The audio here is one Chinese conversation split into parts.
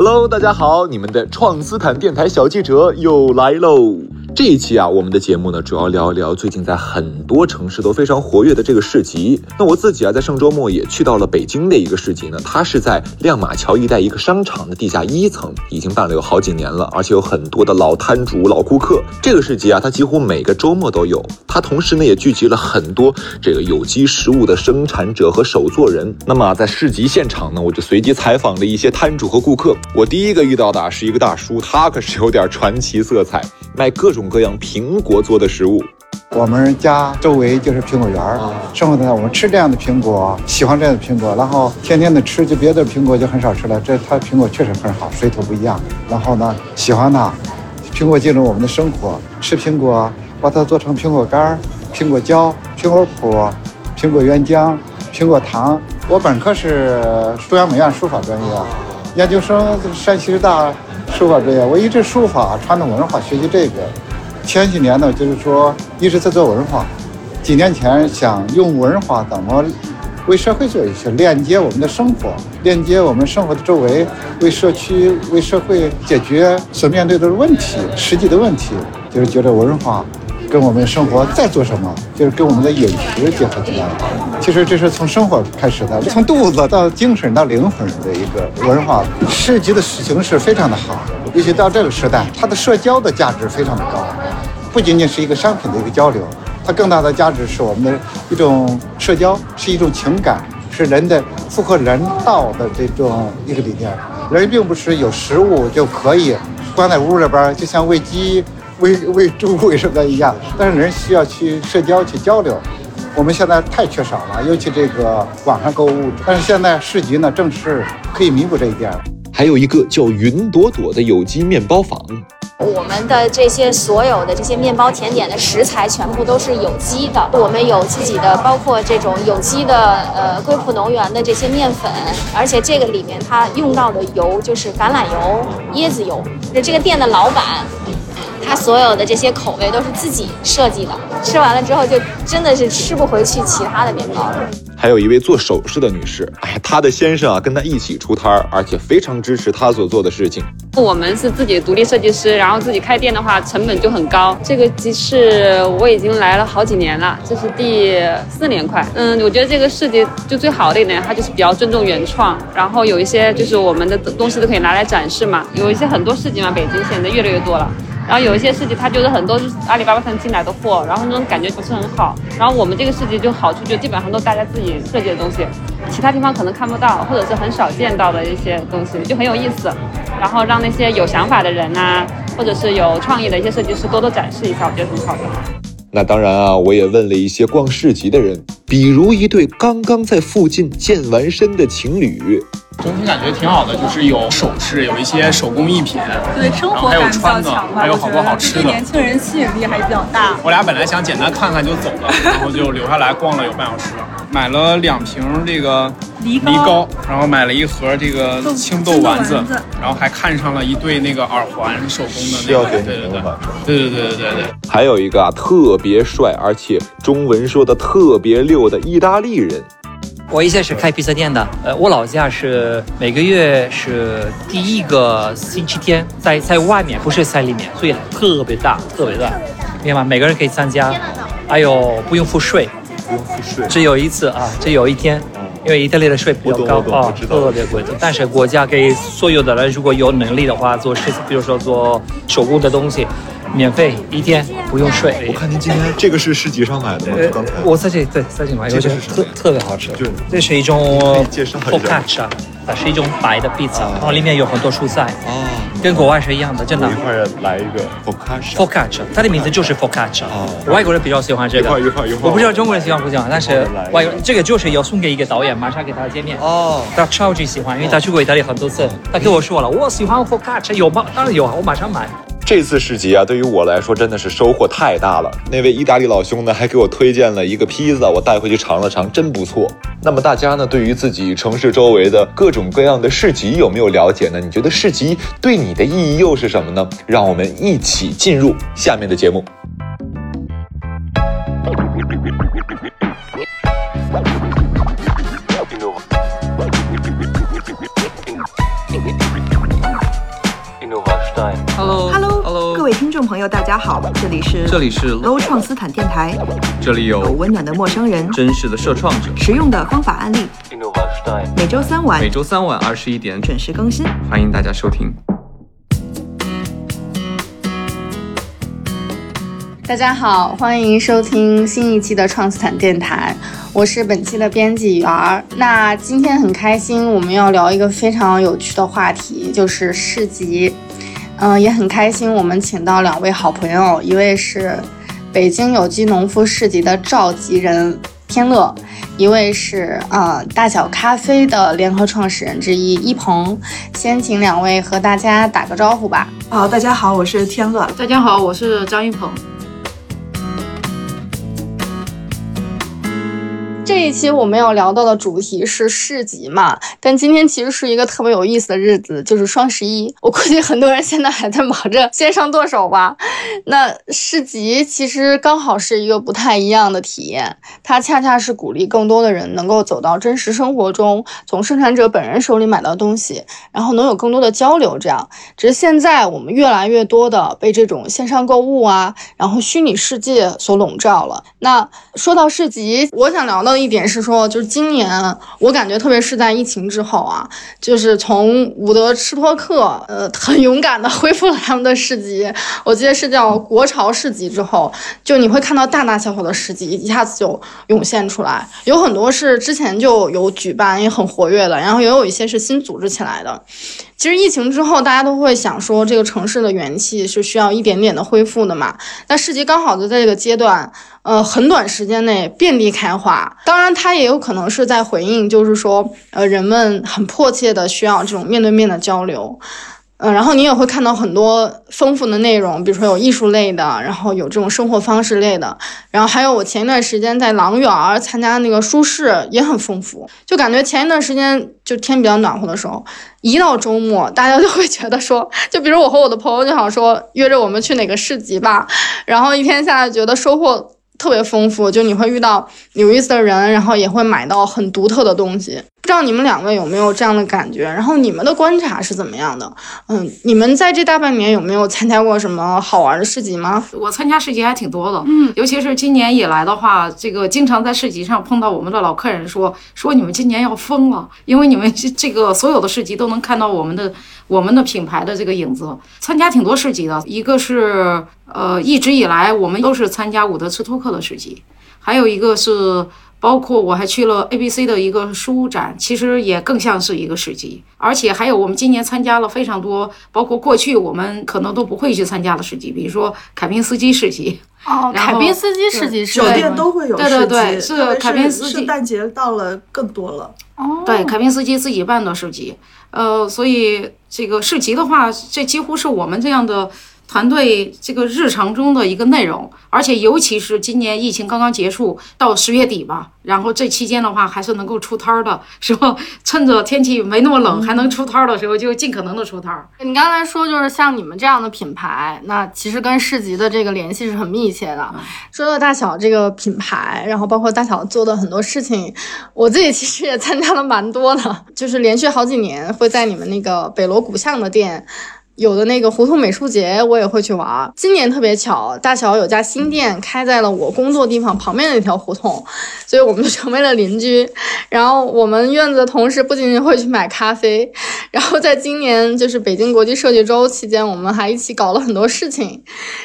Hello，大家好，你们的创斯坦电台小记者又来喽。这一期啊，我们的节目呢，主要聊一聊最近在很多城市都非常活跃的这个市集。那我自己啊，在上周末也去到了北京的一个市集呢，它是在亮马桥一带一个商场的地下一层，已经办了有好几年了，而且有很多的老摊主、老顾客。这个市集啊，它几乎每个周末都有，它同时呢也聚集了很多这个有机食物的生产者和手作人。那么在市集现场呢，我就随机采访了一些摊主和顾客。我第一个遇到的是一个大叔，他可是有点传奇色彩，卖各种各样苹果做的食物。我们家周围就是苹果园儿，生活在那我们吃这样的苹果，喜欢这样的苹果，然后天天的吃，就别的苹果就很少吃了。这它苹果确实很好，水土不一样。然后呢，喜欢它，苹果进入我们的生活，吃苹果，把它做成苹果干儿、苹果胶、苹果脯、苹果原浆、苹果糖。我本科是中央美院书法专业，研究生山西师大书法专业。我一直书法、传统文化学习这个。前几年呢，就是说一直在做文化。几年前想用文化怎么为社会做一些链接我们的生活，链接我们生活的周围，为社区、为社会解决所面对的问题、实际的问题，就是觉得文化跟我们生活在做什么，就是跟我们的饮食结合起来。其实这是从生活开始的，从肚子到精神到灵魂的一个文化。市集的形式非常的好，尤其到这个时代，它的社交的价值非常的高。不仅仅是一个商品的一个交流，它更大的价值是我们的一种社交，是一种情感，是人的符合人道的这种一个理念。人并不是有食物就可以关在屋里边，就像喂鸡、喂喂猪、喂什么一样。但是人需要去社交、去交流。我们现在太缺少了，尤其这个网上购物。但是现在市集呢，正是可以弥补这一点。还有一个叫云朵朵的有机面包坊。我们的这些所有的这些面包甜点的食材全部都是有机的，我们有自己的，包括这种有机的呃贵普农园的这些面粉，而且这个里面它用到的油就是橄榄油、椰子油。那这个店的老板。他所有的这些口味都是自己设计的，吃完了之后就真的是吃不回去其他的面包了。还有一位做首饰的女士，哎，她的先生啊跟她一起出摊儿，而且非常支持她所做的事情。我们是自己独立设计师，然后自己开店的话成本就很高。这个集市我已经来了好几年了，这是第四年快。嗯，我觉得这个市集就最好的一点，它就是比较尊重原创，然后有一些就是我们的东西都可以拿来展示嘛。有一些很多市集嘛，北京现在越来越多了。然后有一些市集，它就是很多是阿里巴巴上进来的货，然后那种感觉不是很好。然后我们这个市集就好处就基本上都大家自己设计的东西，其他地方可能看不到，或者是很少见到的一些东西，就很有意思。然后让那些有想法的人呐，或者是有创意的一些设计师多多展示一下，我觉得很好的。那当然啊，我也问了一些逛市集的人，比如一对刚刚在附近健完身的情侣。整体感觉挺好的，就是有首饰，有一些手工艺品。对，生活。还有穿的，还有好多好吃的。年轻人吸引力还比较大。我俩本来想简单看看就走了，然后就留下来逛了有半小时。买了两瓶这个梨梨膏，然后买了一盒这个青豆丸子。然后还看上了一对那个耳环，手工的那个对对对。对对对对对。还有一个啊，特别帅，而且中文说的特别溜的意大利人。我以前是开披萨店的，呃，我老家是每个月是第一个星期天，在在外面，不是在里面，所以特别大，特别大，明白吗？每个人可以参加，还有不用付税，不用付税，只有一次啊，只有一天，因为意大利的税比较高啊，特别贵。但是国家给所有的人，如果有能力的话，做事，比如说做手工的东西。免费一天不用税。我看您今天这个是市集上买的吗？刚才我在这里对在这里买，这是特特别好吃。就这是一种介绍 focaccia，它是一种白的 pizza，然后里面有很多蔬菜。哦，跟国外是一样的，真的。一块来一个 focaccia。focaccia，它的名字就是 focaccia。哦，外国人比较喜欢这个。一块一块一块。我不知道中国人喜欢不喜欢，但是外国这个就是要送给一个导演，马上给他见面。哦。他超级喜欢，因为他去过意大利很多次。他跟我说了，我喜欢 focaccia，有吗？当然有啊，我马上买。这次市集啊，对于我来说真的是收获太大了。那位意大利老兄呢，还给我推荐了一个披萨，我带回去尝了尝，真不错。那么大家呢，对于自己城市周围的各种各样的市集有没有了解呢？你觉得市集对你的意义又是什么呢？让我们一起进入下面的节目。众朋友，大家好，这里是这里是 Low 创斯坦电台，这里有有温暖的陌生人，真实的社创者，实用的方法案例，每周三晚，每周三晚二十一点准时更新，欢迎大家收听。大家好，欢迎收听新一期的创斯坦电台，我是本期的编辑员儿。那今天很开心，我们要聊一个非常有趣的话题，就是市集。嗯，也很开心，我们请到两位好朋友，一位是北京有机农夫市集的召集人天乐，一位是呃大小咖啡的联合创始人之一一鹏。先请两位和大家打个招呼吧。好，大家好，我是天乐。大家好，我是张一鹏。这一期我们要聊到的主题是市集嘛，但今天其实是一个特别有意思的日子，就是双十一。我估计很多人现在还在忙着线上剁手吧。那市集其实刚好是一个不太一样的体验，它恰恰是鼓励更多的人能够走到真实生活中，从生产者本人手里买到东西，然后能有更多的交流。这样，只是现在我们越来越多的被这种线上购物啊，然后虚拟世界所笼罩了。那说到市集，我想聊到。一点是说，就是今年我感觉，特别是在疫情之后啊，就是从伍德吃托克，呃，很勇敢的恢复了他们的市集，我记得是叫国潮市集之后，就你会看到大大小小的市集一下子就涌现出来，有很多是之前就有举办也很活跃的，然后也有一些是新组织起来的。其实疫情之后，大家都会想说，这个城市的元气是需要一点点的恢复的嘛。那市集刚好就在这个阶段，呃，很短时间内遍地开花。当然，它也有可能是在回应，就是说，呃，人们很迫切的需要这种面对面的交流。嗯，然后你也会看到很多丰富的内容，比如说有艺术类的，然后有这种生活方式类的，然后还有我前一段时间在狼园参加那个书市也很丰富，就感觉前一段时间就天比较暖和的时候，一到周末大家就会觉得说，就比如我和我的朋友就想说约着我们去哪个市集吧，然后一天下来觉得收获。特别丰富，就你会遇到有意思的人，然后也会买到很独特的东西。不知道你们两位有没有这样的感觉？然后你们的观察是怎么样的？嗯，你们在这大半年有没有参加过什么好玩的市集吗？我参加市集还挺多的，嗯，尤其是今年以来的话，这个经常在市集上碰到我们的老客人说说你们今年要疯了，因为你们这个所有的市集都能看到我们的我们的品牌的这个影子。参加挺多市集的，一个是。呃，一直以来我们都是参加伍德斯托克的市集，还有一个是包括我还去了 A B C 的一个书展，其实也更像是一个市集。而且还有我们今年参加了非常多，包括过去我们可能都不会去参加的市集，比如说凯宾斯基市集。哦，凯宾斯基市集是酒店都会有对对对，是凯宾斯基。圣诞节到了更多了。哦，对，凯宾斯基自己办的市集。呃，所以这个市集的话，这几乎是我们这样的。团队这个日常中的一个内容，而且尤其是今年疫情刚刚结束到十月底吧，然后这期间的话还是能够出摊儿的，是吧？趁着天气没那么冷还能出摊儿的时候，就尽可能的出摊儿。你刚才说就是像你们这样的品牌，那其实跟市集的这个联系是很密切的。说到大小这个品牌，然后包括大小做的很多事情，我自己其实也参加了蛮多的，就是连续好几年会在你们那个北锣鼓巷的店。有的那个胡同美术节，我也会去玩。今年特别巧，大小有家新店开在了我工作地方旁边的那条胡同，所以我们就成为了邻居。然后我们院子的同事不仅仅会去买咖啡，然后在今年就是北京国际设计周期间，我们还一起搞了很多事情。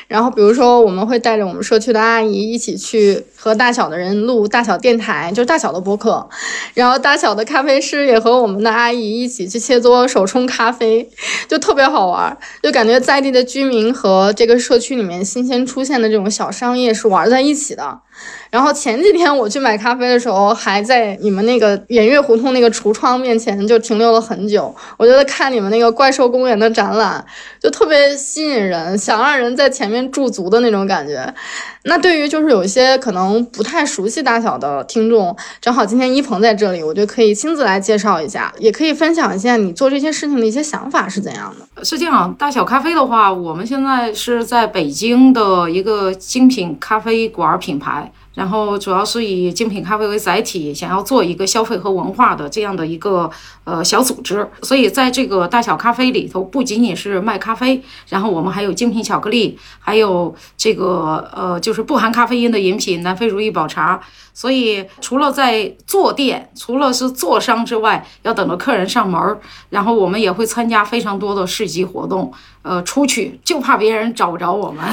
然后比如说，我们会带着我们社区的阿姨一起去和大小的人录大小电台，就是大小的播客。然后大小的咖啡师也和我们的阿姨一起去切磋手冲咖啡，就特别好玩。就感觉在地的居民和这个社区里面新鲜出现的这种小商业是玩在一起的。然后前几天我去买咖啡的时候，还在你们那个圆月胡同那个橱窗面前就停留了很久。我觉得看你们那个怪兽公园的展览就特别吸引人，想让人在前面驻足的那种感觉。那对于就是有一些可能不太熟悉大小的听众，正好今天一鹏在这里，我就可以亲自来介绍一下，也可以分享一下你做这些事情的一些想法是怎样的。是这样，大小咖啡的话，我们现在是在北京的一个精品咖啡馆品牌。然后主要是以精品咖啡为载体，想要做一个消费和文化的这样的一个呃小组织。所以在这个大小咖啡里头，不仅仅是卖咖啡，然后我们还有精品巧克力，还有这个呃就是不含咖啡因的饮品南非如意宝茶。所以除了在坐店，除了是坐商之外，要等着客人上门儿，然后我们也会参加非常多的市集活动。呃，出去就怕别人找不着我们。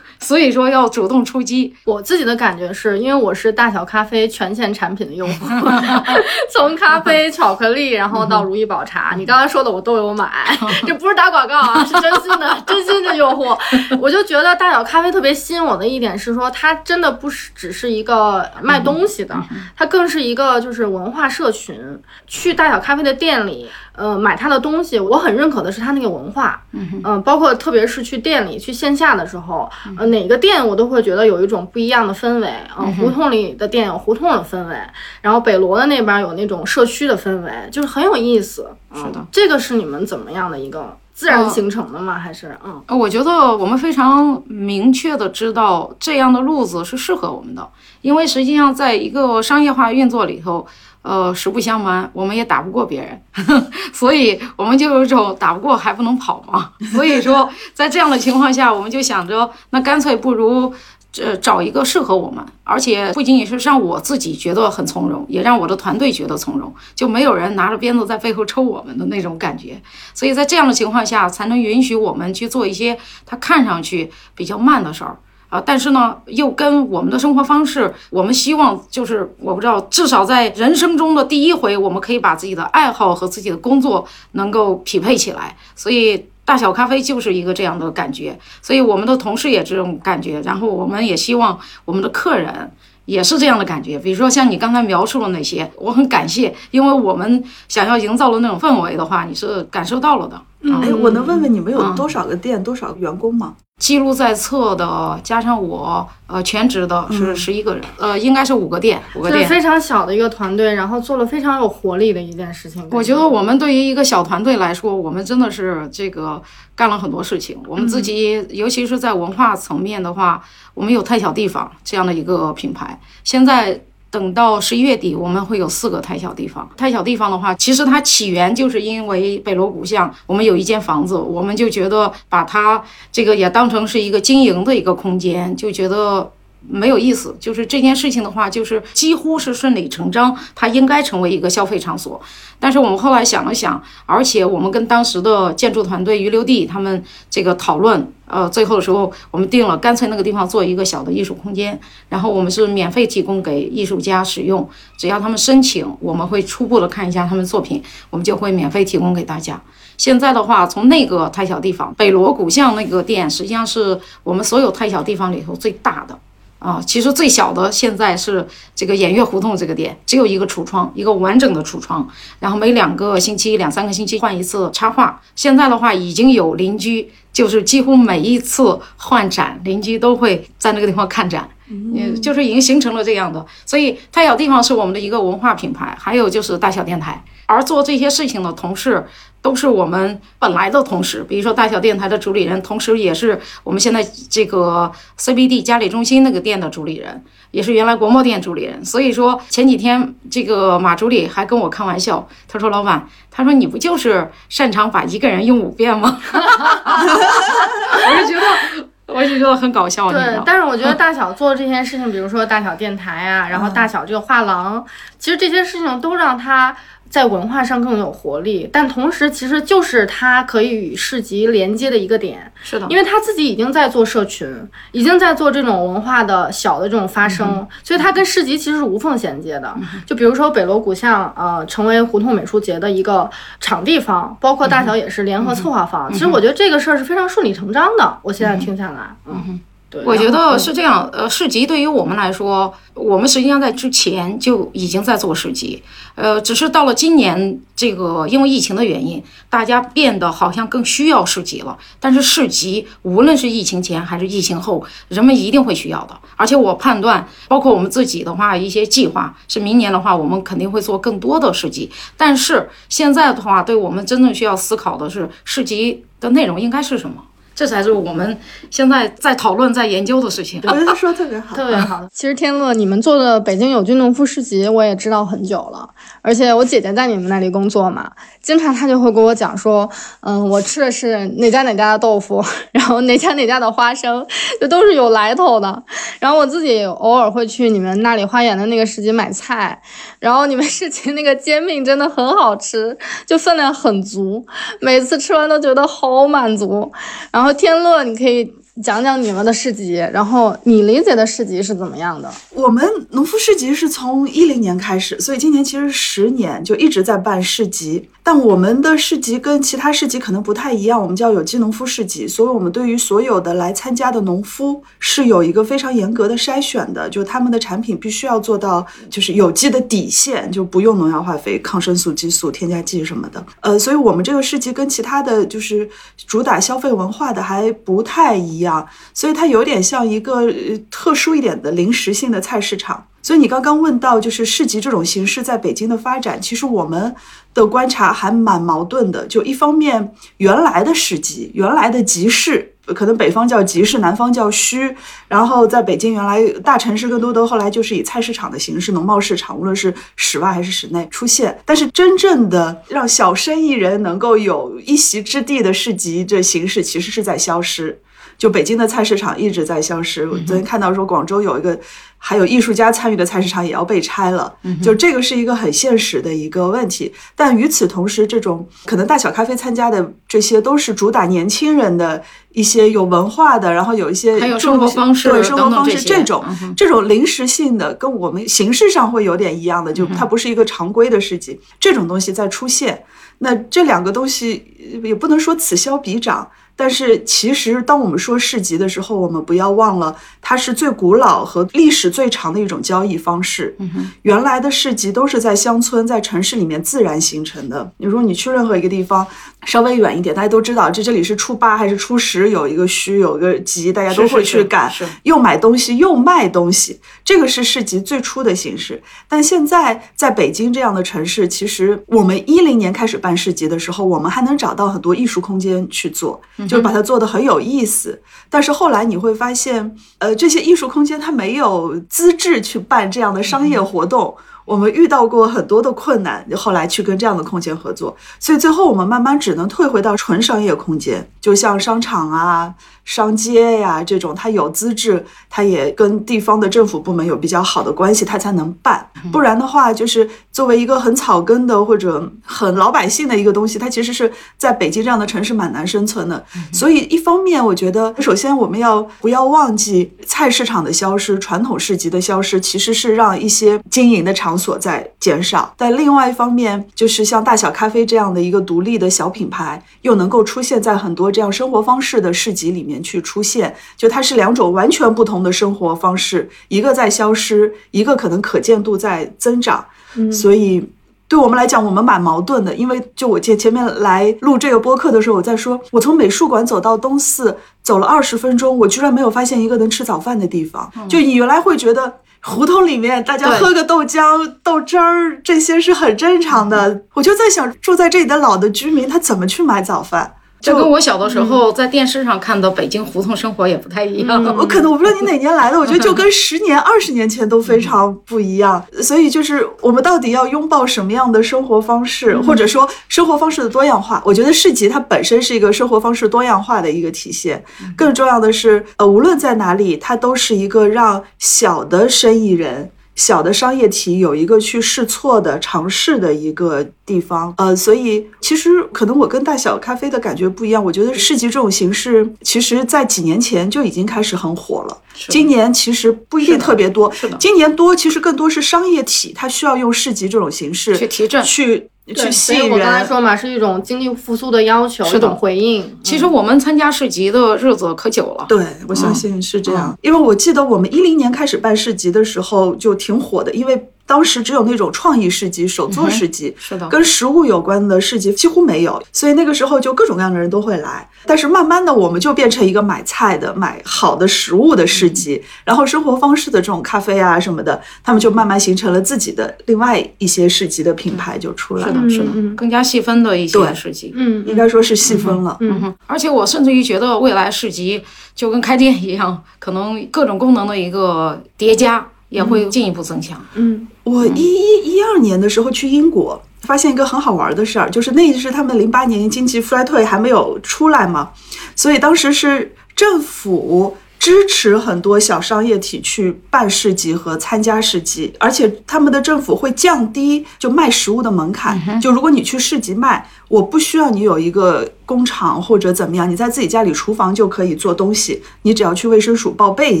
所以说要主动出击。我自己的感觉是因为我是大小咖啡全线产品的用户，从咖啡、巧克力，然后到如意宝茶，你刚才说的我都有买，这不是打广告啊，是真心的，真心的用户。我就觉得大小咖啡特别吸引我的一点是说，它真的不是只是一个卖东西的，它更是一个就是文化社群。去大小咖啡的店里。呃，买他的东西，我很认可的是他那个文化，嗯，包括特别是去店里去线下的时候，呃，哪个店我都会觉得有一种不一样的氛围，嗯，胡同里的店有胡同的氛围，然后北罗的那边有那种社区的氛围，就是很有意思。是的，这个是你们怎么样的一个自然形成的吗？还是嗯？我觉得我们非常明确的知道这样的路子是适合我们的，因为实际上在一个商业化运作里头。呃，实不相瞒，我们也打不过别人，所以我们就有一种打不过还不能跑嘛。所以说，在这样的情况下，我们就想着，那干脆不如，这，找一个适合我们，而且不仅仅是让我自己觉得很从容，也让我的团队觉得从容，就没有人拿着鞭子在背后抽我们的那种感觉。所以在这样的情况下，才能允许我们去做一些他看上去比较慢的事儿。啊，但是呢，又跟我们的生活方式，我们希望就是我不知道，至少在人生中的第一回，我们可以把自己的爱好和自己的工作能够匹配起来。所以大小咖啡就是一个这样的感觉，所以我们的同事也这种感觉，然后我们也希望我们的客人也是这样的感觉。比如说像你刚才描述的那些，我很感谢，因为我们想要营造的那种氛围的话，你是感受到了的。哎，我能问问你们有多少个店，多少个员工吗？记录在册的，加上我，呃，全职的是十一个人，呃，应该是五个店，五个店，非常小的一个团队，然后做了非常有活力的一件事情。我觉得我们对于一个小团队来说，我们真的是这个干了很多事情。我们自己，尤其是在文化层面的话，我们有太小地方这样的一个品牌，现在。等到十一月底，我们会有四个太小地方。太小地方的话，其实它起源就是因为北锣鼓巷，我们有一间房子，我们就觉得把它这个也当成是一个经营的一个空间，就觉得。没有意思，就是这件事情的话，就是几乎是顺理成章，它应该成为一个消费场所。但是我们后来想了想，而且我们跟当时的建筑团队余留地他们这个讨论，呃，最后的时候我们定了，干脆那个地方做一个小的艺术空间，然后我们是免费提供给艺术家使用，只要他们申请，我们会初步的看一下他们作品，我们就会免费提供给大家。现在的话，从那个太小地方北锣鼓巷那个店，实际上是我们所有太小地方里头最大的。啊，其实最小的现在是这个演月胡同这个店，只有一个橱窗，一个完整的橱窗，然后每两个星期、两三个星期换一次插画。现在的话，已经有邻居，就是几乎每一次换展，邻居都会在那个地方看展，嗯，就是已经形成了这样的。所以太小地方是我们的一个文化品牌，还有就是大小电台，而做这些事情的同事。都是我们本来的同事，比如说大小电台的主理人，同时也是我们现在这个 CBD 嘉里中心那个店的主理人，也是原来国贸店主理人。所以说前几天这个马助理还跟我开玩笑，他说：“老板，他说你不就是擅长把一个人用五遍吗？” 我就觉得，我就觉得很搞笑。对，但是我觉得大小做这件事情，比如说大小电台啊，然后大小这个画廊，其实这些事情都让他。在文化上更有活力，但同时其实就是它可以与市集连接的一个点。是的，因为他自己已经在做社群，已经在做这种文化的小的这种发声，所以它跟市集其实是无缝衔接的。就比如说北锣鼓巷，呃，成为胡同美术节的一个场地方，包括大小也是联合策划方。其实我觉得这个事儿是非常顺理成章的。我现在听下来，嗯。我觉得是这样，呃，市集对于我们来说，我们实际上在之前就已经在做市集，呃，只是到了今年这个因为疫情的原因，大家变得好像更需要市集了。但是市集无论是疫情前还是疫情后，人们一定会需要的。而且我判断，包括我们自己的话，一些计划是明年的话，我们肯定会做更多的市集。但是现在的话，对我们真正需要思考的是市集的内容应该是什么。这才是我们现在在讨论、在研究的事情。我觉得说特别好，特别好。其实天乐，你们做的北京有机农夫市集，我也知道很久了。而且我姐姐在你们那里工作嘛，经常她就会跟我讲说，嗯，我吃的是哪家哪家的豆腐，然后哪家哪家的花生，就都是有来头的。然后我自己偶尔会去你们那里花园的那个市集买菜，然后你们市集那个煎饼真的很好吃，就分量很足，每次吃完都觉得好满足。然后天乐，你可以。讲讲你们的市集，然后你理解的市集是怎么样的？我们农夫市集是从一零年开始，所以今年其实十年就一直在办市集。但我们的市集跟其他市集可能不太一样，我们叫有机农夫市集，所以我们对于所有的来参加的农夫是有一个非常严格的筛选的，就他们的产品必须要做到就是有机的底线，就不用农药、化肥、抗生素、激素、添加剂什么的。呃，所以我们这个市集跟其他的就是主打消费文化的还不太一样，啊所以它有点像一个特殊一点的临时性的菜市场。所以你刚刚问到就是市集这种形式在北京的发展，其实我们的观察还蛮矛盾的。就一方面，原来的市集，原来的集市，可能北方叫集市，南方叫墟，然后在北京原来大城市更多的后来就是以菜市场的形式，农贸市场，无论是室外还是室内出现。但是真正的让小生意人能够有一席之地的市集这形式，其实是在消失。就北京的菜市场一直在消失。我昨天看到说，广州有一个还有艺术家参与的菜市场也要被拆了。就这个是一个很现实的一个问题。但与此同时，这种可能大小咖啡参加的这些都是主打年轻人的一些有文化的，然后有一些还有生活方式对生活方式这种这种临时性的，跟我们形式上会有点一样的，就它不是一个常规的市集。这种东西在出现，那这两个东西也不能说此消彼长。但是其实，当我们说市集的时候，我们不要忘了，它是最古老和历史最长的一种交易方式。原来的市集都是在乡村、在城市里面自然形成的。你说你去任何一个地方，稍微远一点，大家都知道这这里是初八还是初十，有一个墟，有一个集，大家都会去赶，又买东西又卖东西。这个是市集最初的形式。但现在在北京这样的城市，其实我们一零年开始办市集的时候，我们还能找到很多艺术空间去做。就是把它做的很有意思，但是后来你会发现，呃，这些艺术空间它没有资质去办这样的商业活动。我们遇到过很多的困难，后来去跟这样的空间合作，所以最后我们慢慢只能退回到纯商业空间，就像商场啊。商街呀，这种它有资质，它也跟地方的政府部门有比较好的关系，它才能办。不然的话，就是作为一个很草根的或者很老百姓的一个东西，它其实是在北京这样的城市蛮难生存的。所以，一方面，我觉得首先我们要不要忘记菜市场的消失、传统市集的消失，其实是让一些经营的场所在减少。但另外一方面，就是像大小咖啡这样的一个独立的小品牌，又能够出现在很多这样生活方式的市集里面。去出现，就它是两种完全不同的生活方式，一个在消失，一个可能可见度在增长。所以对我们来讲，我们蛮矛盾的。因为就我前前面来录这个播客的时候，我在说，我从美术馆走到东四，走了二十分钟，我居然没有发现一个能吃早饭的地方。就你原来会觉得胡同里面大家喝个豆浆、豆汁儿，这些是很正常的。我就在想，住在这里的老的居民，他怎么去买早饭？这跟我小的时候在电视上看到北京胡同生活也不太一样。我可能我不知道你哪年来的，我觉得就跟十年、二十年前都非常不一样。所以就是我们到底要拥抱什么样的生活方式，或者说生活方式的多样化？我觉得市集它本身是一个生活方式多样化的一个体现。更重要的是，呃，无论在哪里，它都是一个让小的生意人。小的商业体有一个去试错的尝试的一个地方，呃，所以其实可能我跟大小咖啡的感觉不一样。我觉得市集这种形式，其实在几年前就已经开始很火了。今年其实不一定特别多，今年多其实更多是商业体，它需要用市集这种形式去提振去。去吸引人，我刚才说嘛，是一种经济复苏的要求，一种回应。其实我们参加市集的日子可久了，对我相信是这样。因为我记得我们一零年开始办市集的时候就挺火的，因为当时只有那种创意市集、手作市集，是的，跟食物有关的市集几乎没有，所以那个时候就各种各样的人都会来。但是慢慢的，我们就变成一个买菜的、买好的食物的市集，然后生活方式的这种咖啡啊什么的，他们就慢慢形成了自己的另外一些市集的品牌就出来了。是的，是的，更加细分的一些市集，嗯，应该说是细分了。嗯哼，而且我甚至于觉得未来市集就跟开店一样，可能各种功能的一个叠加。也会进一步增强。嗯，我一一一二年的时候去英国，发现一个很好玩的事儿，就是那是他们零八年经济衰退还没有出来嘛，所以当时是政府。支持很多小商业体去办市集和参加市集，而且他们的政府会降低就卖食物的门槛。就如果你去市集卖，我不需要你有一个工厂或者怎么样，你在自己家里厨房就可以做东西，你只要去卫生署报备一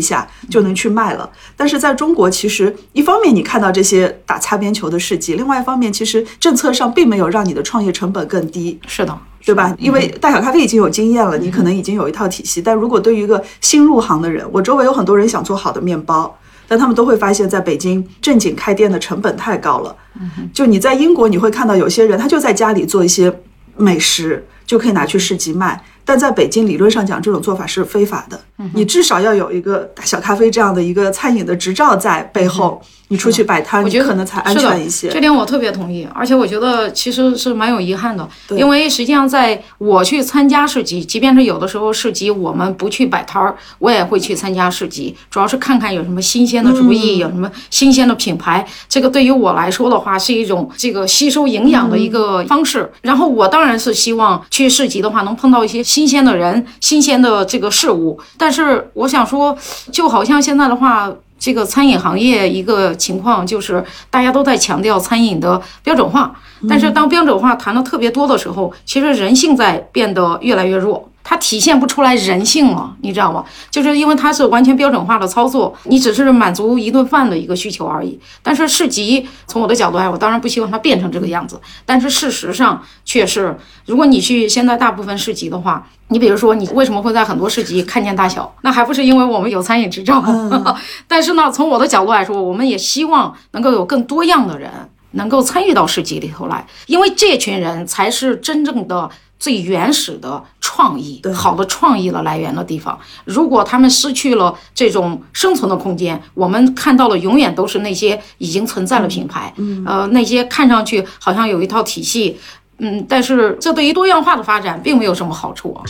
下就能去卖了。但是在中国，其实一方面你看到这些打擦边球的事迹，另外一方面其实政策上并没有让你的创业成本更低。是的。对吧？因为大小咖啡已经有经验了，你可能已经有一套体系。但如果对于一个新入行的人，我周围有很多人想做好的面包，但他们都会发现，在北京正经开店的成本太高了。就你在英国，你会看到有些人他就在家里做一些美食，就可以拿去市集卖。但在北京，理论上讲，这种做法是非法的。你至少要有一个大小咖啡这样的一个餐饮的执照在背后。你出去摆摊，我觉得可能才安全一些。这点我特别同意，而且我觉得其实是蛮有遗憾的，因为实际上在我去参加市集，即便是有的时候市集我们不去摆摊儿，我也会去参加市集，主要是看看有什么新鲜的主意，有什么新鲜的品牌。这个对于我来说的话，是一种这个吸收营养的一个方式。然后我当然是希望去市集的话，能碰到一些新鲜的人、新鲜的这个事物。但是我想说，就好像现在的话。这个餐饮行业一个情况就是，大家都在强调餐饮的标准化，但是当标准化谈的特别多的时候，其实人性在变得越来越弱。它体现不出来人性了，你知道吗？就是因为它是完全标准化的操作，你只是满足一顿饭的一个需求而已。但是市集从我的角度来，我当然不希望它变成这个样子。但是事实上却是，如果你去现在大部分市集的话，你比如说你为什么会在很多市集看见大小？那还不是因为我们有餐饮执照？但是呢，从我的角度来说，我们也希望能够有更多样的人能够参与到市集里头来，因为这群人才是真正的。最原始的创意，好的创意的来源的地方，如果他们失去了这种生存的空间，我们看到的永远都是那些已经存在的品牌，呃，那些看上去好像有一套体系，嗯，但是这对于多样化的发展并没有什么好处啊。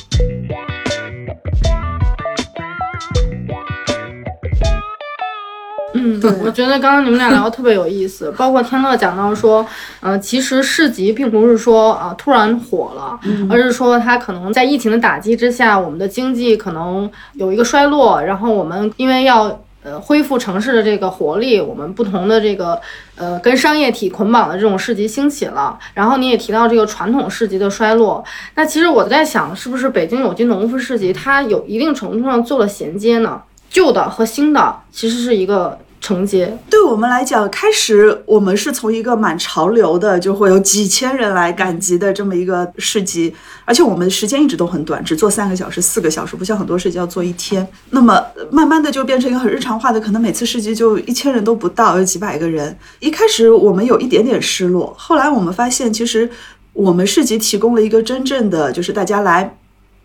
嗯，对，我觉得刚刚你们俩聊的特别有意思，包括天乐讲到说，呃，其实市集并不是说啊突然火了，而是说它可能在疫情的打击之下，我们的经济可能有一个衰落，然后我们因为要呃恢复城市的这个活力，我们不同的这个呃跟商业体捆绑的这种市集兴起了。然后你也提到这个传统市集的衰落，那其实我在想，是不是北京有机农夫市集它有一定程度上做了衔接呢？旧的和新的其实是一个承接。对我们来讲，开始我们是从一个蛮潮流的，就会有几千人来赶集的这么一个市集，而且我们时间一直都很短，只做三个小时、四个小时，不像很多市集要做一天。那么慢慢的就变成一个很日常化的，可能每次市集就一千人都不到，有几百个人。一开始我们有一点点失落，后来我们发现，其实我们市集提供了一个真正的，就是大家来。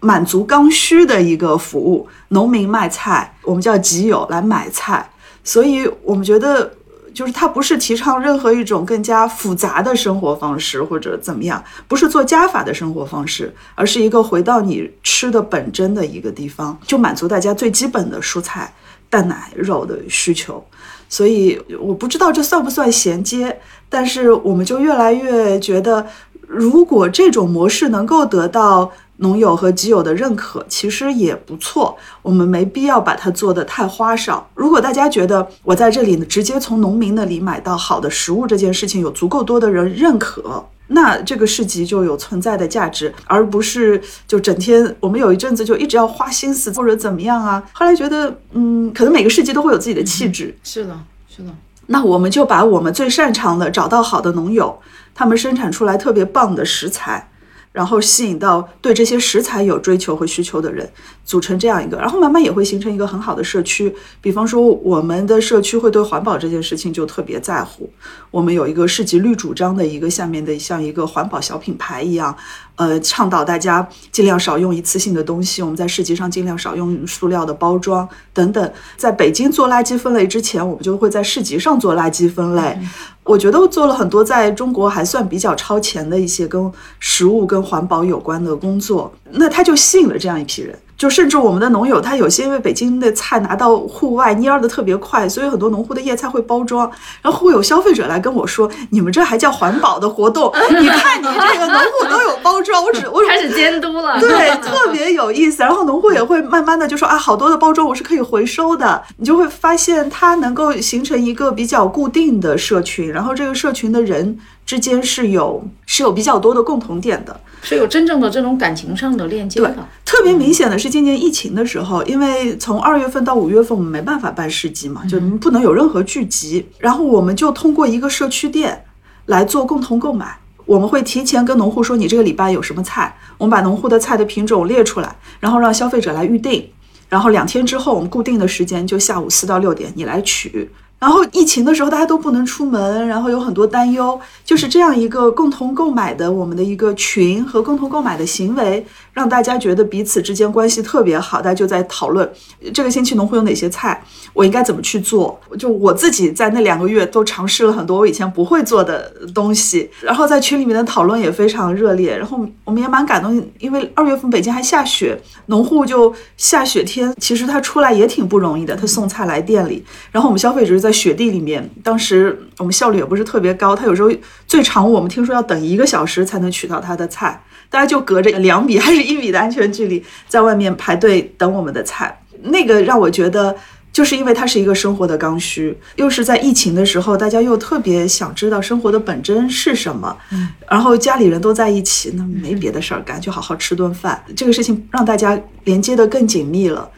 满足刚需的一个服务，农民卖菜，我们叫集友来买菜，所以我们觉得，就是它不是提倡任何一种更加复杂的生活方式或者怎么样，不是做加法的生活方式，而是一个回到你吃的本真的一个地方，就满足大家最基本的蔬菜、蛋奶、肉的需求。所以我不知道这算不算衔接，但是我们就越来越觉得，如果这种模式能够得到。农友和基友的认可其实也不错，我们没必要把它做得太花哨。如果大家觉得我在这里呢，直接从农民那里买到好的食物这件事情有足够多的人认可，那这个市集就有存在的价值，而不是就整天我们有一阵子就一直要花心思或者怎么样啊。后来觉得，嗯，可能每个市集都会有自己的气质。是的，是的。那我们就把我们最擅长的找到好的农友，他们生产出来特别棒的食材。然后吸引到对这些食材有追求和需求的人，组成这样一个，然后慢慢也会形成一个很好的社区。比方说，我们的社区会对环保这件事情就特别在乎。我们有一个市集绿主张的一个下面的像一个环保小品牌一样，呃，倡导大家尽量少用一次性的东西。我们在市集上尽量少用塑料的包装等等。在北京做垃圾分类之前，我们就会在市集上做垃圾分类。我觉得我做了很多在中国还算比较超前的一些跟食物跟环保有关的工作，那他就吸引了这样一批人。就甚至我们的农友，他有些因为北京的菜拿到户外蔫的特别快，所以很多农户的叶菜会包装，然后会有消费者来跟我说：“你们这还叫环保的活动？你看你这个农户都有包装，我只我开始监督了。”对，特别有意思。然后农户也会慢慢的就说：“啊，好多的包装我是可以回收的。”你就会发现它能够形成一个比较固定的社群，然后这个社群的人之间是有是有比较多的共同点的。是有真正的这种感情上的链接的。特别明显的是今年疫情的时候，因为从二月份到五月份我们没办法办市集嘛，就不能有任何聚集，然后我们就通过一个社区店来做共同购买。我们会提前跟农户说你这个礼拜有什么菜，我们把农户的菜的品种列出来，然后让消费者来预定，然后两天之后我们固定的时间就下午四到六点你来取。然后疫情的时候，大家都不能出门，然后有很多担忧，就是这样一个共同购买的我们的一个群和共同购买的行为，让大家觉得彼此之间关系特别好。大家就在讨论这个星期农户有哪些菜，我应该怎么去做。就我自己在那两个月都尝试了很多我以前不会做的东西，然后在群里面的讨论也非常热烈。然后我们也蛮感动，因为二月份北京还下雪，农户就下雪天，其实他出来也挺不容易的，他送菜来店里，然后我们消费者就在。雪地里面，当时我们效率也不是特别高，他有时候最长我们听说要等一个小时才能取到他的菜，大家就隔着两米还是一米的安全距离在外面排队等我们的菜。那个让我觉得，就是因为它是一个生活的刚需，又是在疫情的时候，大家又特别想知道生活的本真是什么，然后家里人都在一起，那没别的事儿干，就好好吃顿饭。这个事情让大家连接的更紧密了。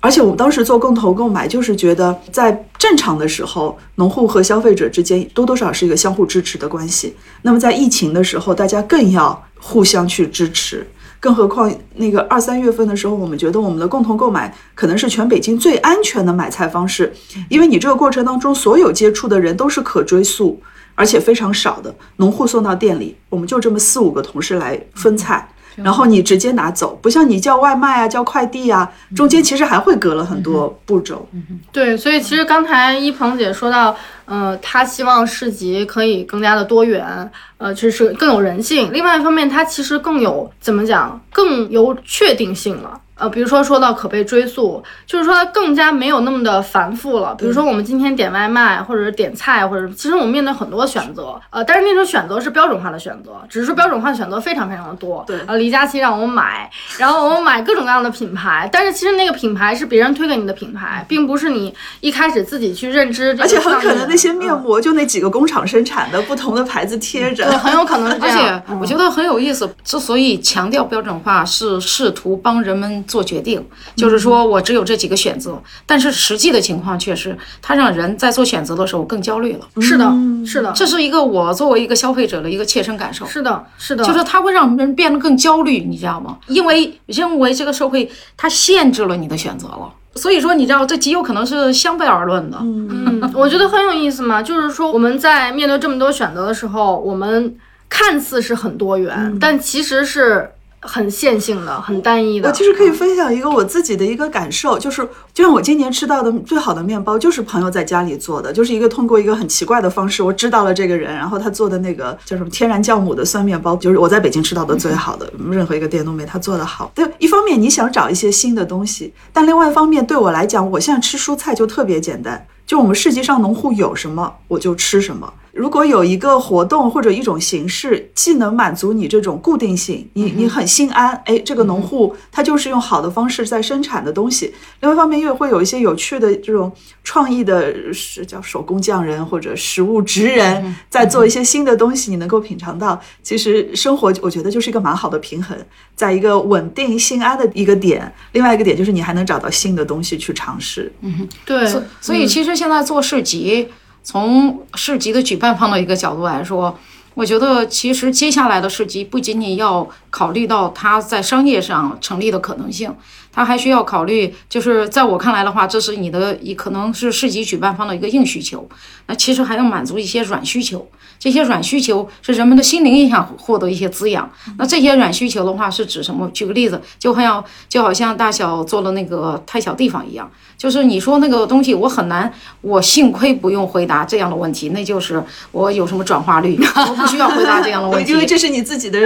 而且我们当时做共同购买，就是觉得在正常的时候，农户和消费者之间多多少是一个相互支持的关系。那么在疫情的时候，大家更要互相去支持。更何况那个二三月份的时候，我们觉得我们的共同购买可能是全北京最安全的买菜方式，因为你这个过程当中所有接触的人都是可追溯，而且非常少的农户送到店里，我们就这么四五个同事来分菜。然后你直接拿走，不像你叫外卖啊、叫快递啊，中间其实还会隔了很多步骤。对，所以其实刚才一鹏姐说到，呃，他希望市集可以更加的多元，呃，就是更有人性。另外一方面，它其实更有怎么讲，更有确定性了。呃，比如说说到可被追溯，就是说更加没有那么的繁复了。比如说我们今天点外卖，或者是点菜，或者其实我们面对很多选择，呃，但是那种选择是标准化的选择，只是说标准化的选择非常非常的多。对，呃，李佳琦让我们买，然后我们买各种各样的品牌，但是其实那个品牌是别人推给你的品牌，并不是你一开始自己去认知。而且很可能那些面膜就那几个工厂生产的，不同的牌子贴着，对，很有可能是这样。而且我觉得很有意思，之所以强调标准化，是试图帮人们。做决定，就是说我只有这几个选择，但是实际的情况却是，它让人在做选择的时候更焦虑了。是的，是的，这是一个我作为一个消费者的一个切身感受。是的，是的，就是它会让人变得更焦虑，你知道吗？因为认为这个社会它限制了你的选择了，所以说你知道这极有可能是相悖而论的。嗯，我觉得很有意思嘛，就是说我们在面对这么多选择的时候，我们看似是很多元，但其实是。很线性的，很单一的。我其实可以分享一个我自己的一个感受，就是就像我今年吃到的最好的面包，就是朋友在家里做的，就是一个通过一个很奇怪的方式，我知道了这个人，然后他做的那个叫什么天然酵母的酸面包，就是我在北京吃到的最好的，任何一个店都没他做的好。对，一方面你想找一些新的东西，但另外一方面对我来讲，我现在吃蔬菜就特别简单，就我们市集上农户有什么我就吃什么。如果有一个活动或者一种形式，既能满足你这种固定性，你你很心安，哎，这个农户他就是用好的方式在生产的东西。另外一方面又会有一些有趣的这种创意的，是叫手工匠人或者食物职人在做一些新的东西，你能够品尝到。其实生活我觉得就是一个蛮好的平衡，在一个稳定心安的一个点。另外一个点就是你还能找到新的东西去尝试。嗯，对。所以其实现在做市集。从市集的举办方的一个角度来说，我觉得其实接下来的市集不仅仅要考虑到它在商业上成立的可能性，它还需要考虑，就是在我看来的话，这是你的一可能是市级举办方的一个硬需求，那其实还要满足一些软需求。这些软需求是人们的心灵也想获得一些滋养。那这些软需求的话是指什么？举个例子，就好像就好像大小做了那个太小地方一样，就是你说那个东西我很难，我幸亏不用回答这样的问题，那就是我有什么转化率，我不需要回答这样的问题，因为这是你自己的。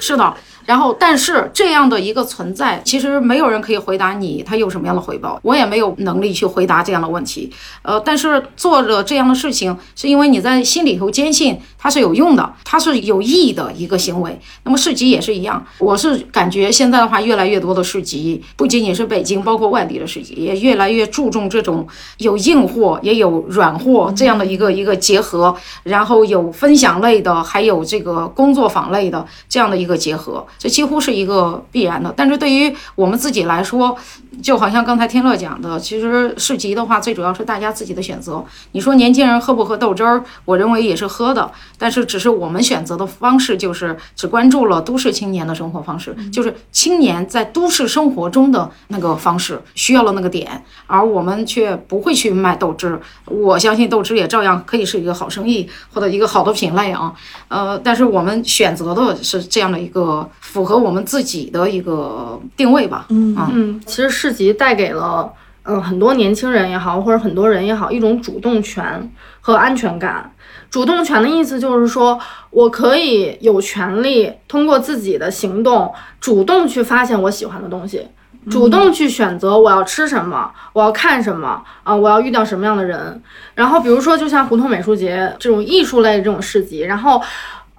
是的。然后，但是这样的一个存在，其实没有人可以回答你他有什么样的回报，我也没有能力去回答这样的问题。呃，但是做了这样的事情，是因为你在心里头坚信它是有用的，它是有意义的一个行为。那么市集也是一样，我是感觉现在的话，越来越多的市集，不仅仅是北京，包括外地的市集，也越来越注重这种有硬货也有软货这样的一个一个结合，然后有分享类的，还有这个工作坊类的这样的一个结合。这几乎是一个必然的，但是对于我们自己来说，就好像刚才天乐讲的，其实市集的话，最主要是大家自己的选择。你说年轻人喝不喝豆汁儿？我认为也是喝的，但是只是我们选择的方式就是只关注了都市青年的生活方式，就是青年在都市生活中的那个方式需要了那个点，而我们却不会去卖豆汁。我相信豆汁也照样可以是一个好生意或者一个好的品类啊，呃，但是我们选择的是这样的一个。符合我们自己的一个定位吧。嗯嗯，其实市集带给了嗯很多年轻人也好，或者很多人也好，一种主动权和安全感。主动权的意思就是说我可以有权利通过自己的行动，主动去发现我喜欢的东西，主动去选择我要吃什么，我要看什么啊，我要遇到什么样的人。然后比如说，就像胡同美术节这种艺术类这种市集，然后。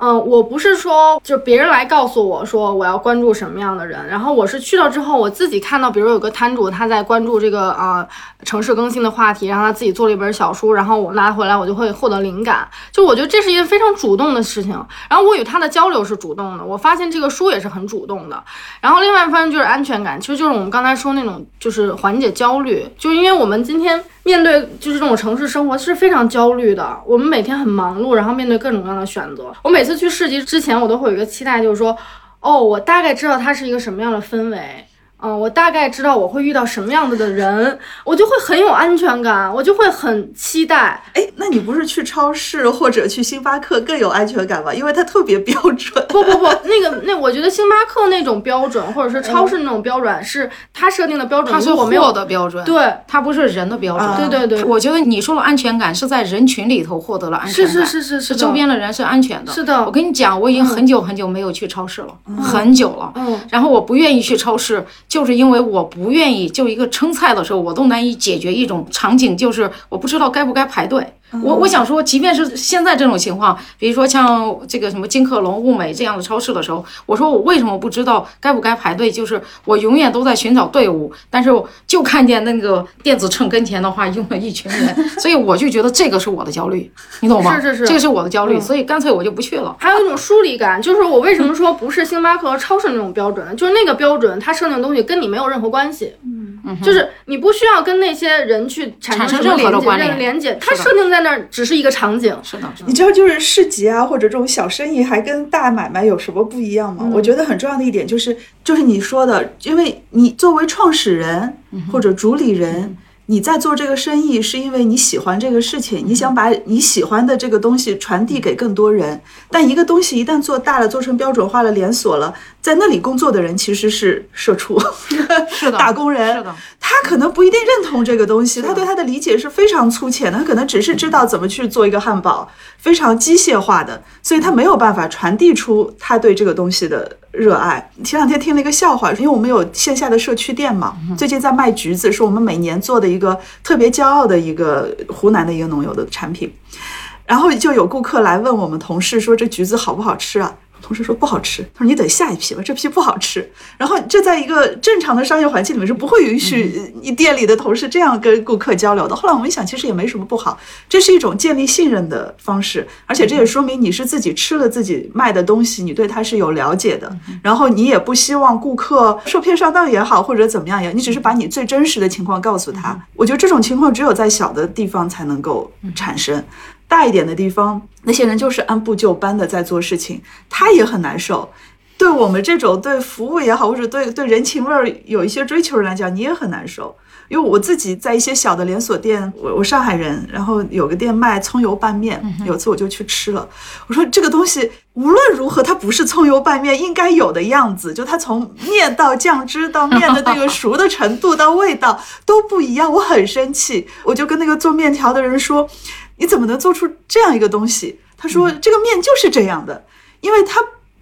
嗯，我不是说就别人来告诉我说我要关注什么样的人，然后我是去了之后，我自己看到，比如有个摊主他在关注这个啊城市更新的话题，然后他自己做了一本小书，然后我拿回来，我就会获得灵感。就我觉得这是一件非常主动的事情。然后我与他的交流是主动的，我发现这个书也是很主动的。然后另外一方面就是安全感，其实就是我们刚才说那种就是缓解焦虑，就因为我们今天。面对就是这种城市生活是非常焦虑的。我们每天很忙碌，然后面对各种各样的选择。我每次去市集之前，我都会有一个期待，就是说，哦，我大概知道它是一个什么样的氛围。嗯，我大概知道我会遇到什么样子的人，我就会很有安全感，我就会很期待。哎，那你不是去超市或者去星巴克更有安全感吗？因为它特别标准。不不不，那个那我觉得星巴克那种标准，或者是超市那种标准，是它设定的标准，它是货的标准，对，它不是人的标准。对对对，我觉得你说的安全感是在人群里头获得了安全感，是是是是是，周边的人是安全的。是的，我跟你讲，我已经很久很久没有去超市了，很久了。嗯，然后我不愿意去超市，就是因为我。不愿意就一个称菜的时候，我都难以解决一种场景，就是我不知道该不该排队。我我想说，即便是现在这种情况，比如说像这个什么金客隆、物美这样的超市的时候，我说我为什么不知道该不该排队？就是我永远都在寻找队伍，但是就看见那个电子秤跟前的话，用了一群人，所以我就觉得这个是我的焦虑，你懂吗？是是是，这个是我的焦虑，所以干脆我就不去了。还有一种疏离感，就是我为什么说不是星巴克、超市那种标准，就是那个标准它设定的东西跟你没有任何关系，嗯，就是你不需要跟那些人去产生任何的关联，连接，它设定在。那只是一个场景，是的。你知道，就是市集啊，或者这种小生意，还跟大买卖有什么不一样吗？我觉得很重要的一点就是，就是你说的，因为你作为创始人或者主理人。你在做这个生意，是因为你喜欢这个事情，你想把你喜欢的这个东西传递给更多人。但一个东西一旦做大了，做成标准化了、连锁了，在那里工作的人其实是社畜，是的，打工人，是的，他可能不一定认同这个东西，他对他的理解是非常粗浅的，他可能只是知道怎么去做一个汉堡，非常机械化的，所以他没有办法传递出他对这个东西的。热爱。前两天听了一个笑话，因为我们有线下的社区店嘛，最近在卖橘子，是我们每年做的一个特别骄傲的一个湖南的一个农友的产品。然后就有顾客来问我们同事说：“这橘子好不好吃啊？”同事说不好吃，他说你等下一批吧，这批不好吃。然后这在一个正常的商业环境里面是不会允许你店里的同事这样跟顾客交流的。后来我们一想，其实也没什么不好，这是一种建立信任的方式，而且这也说明你是自己吃了自己卖的东西，你对它是有了解的。然后你也不希望顾客受骗上当也好，或者怎么样也，你只是把你最真实的情况告诉他。我觉得这种情况只有在小的地方才能够产生。大一点的地方，那些人就是按部就班的在做事情，他也很难受。对我们这种对服务也好，或者对对人情味儿有一些追求人来讲，你也很难受。因为我自己在一些小的连锁店，我我上海人，然后有个店卖葱油拌面，有次我就去吃了，我说这个东西无论如何它不是葱油拌面应该有的样子，就它从面到酱汁到面的那个熟的程度到味道都不一样，我很生气，我就跟那个做面条的人说，你怎么能做出这样一个东西？他说这个面就是这样的，因为他。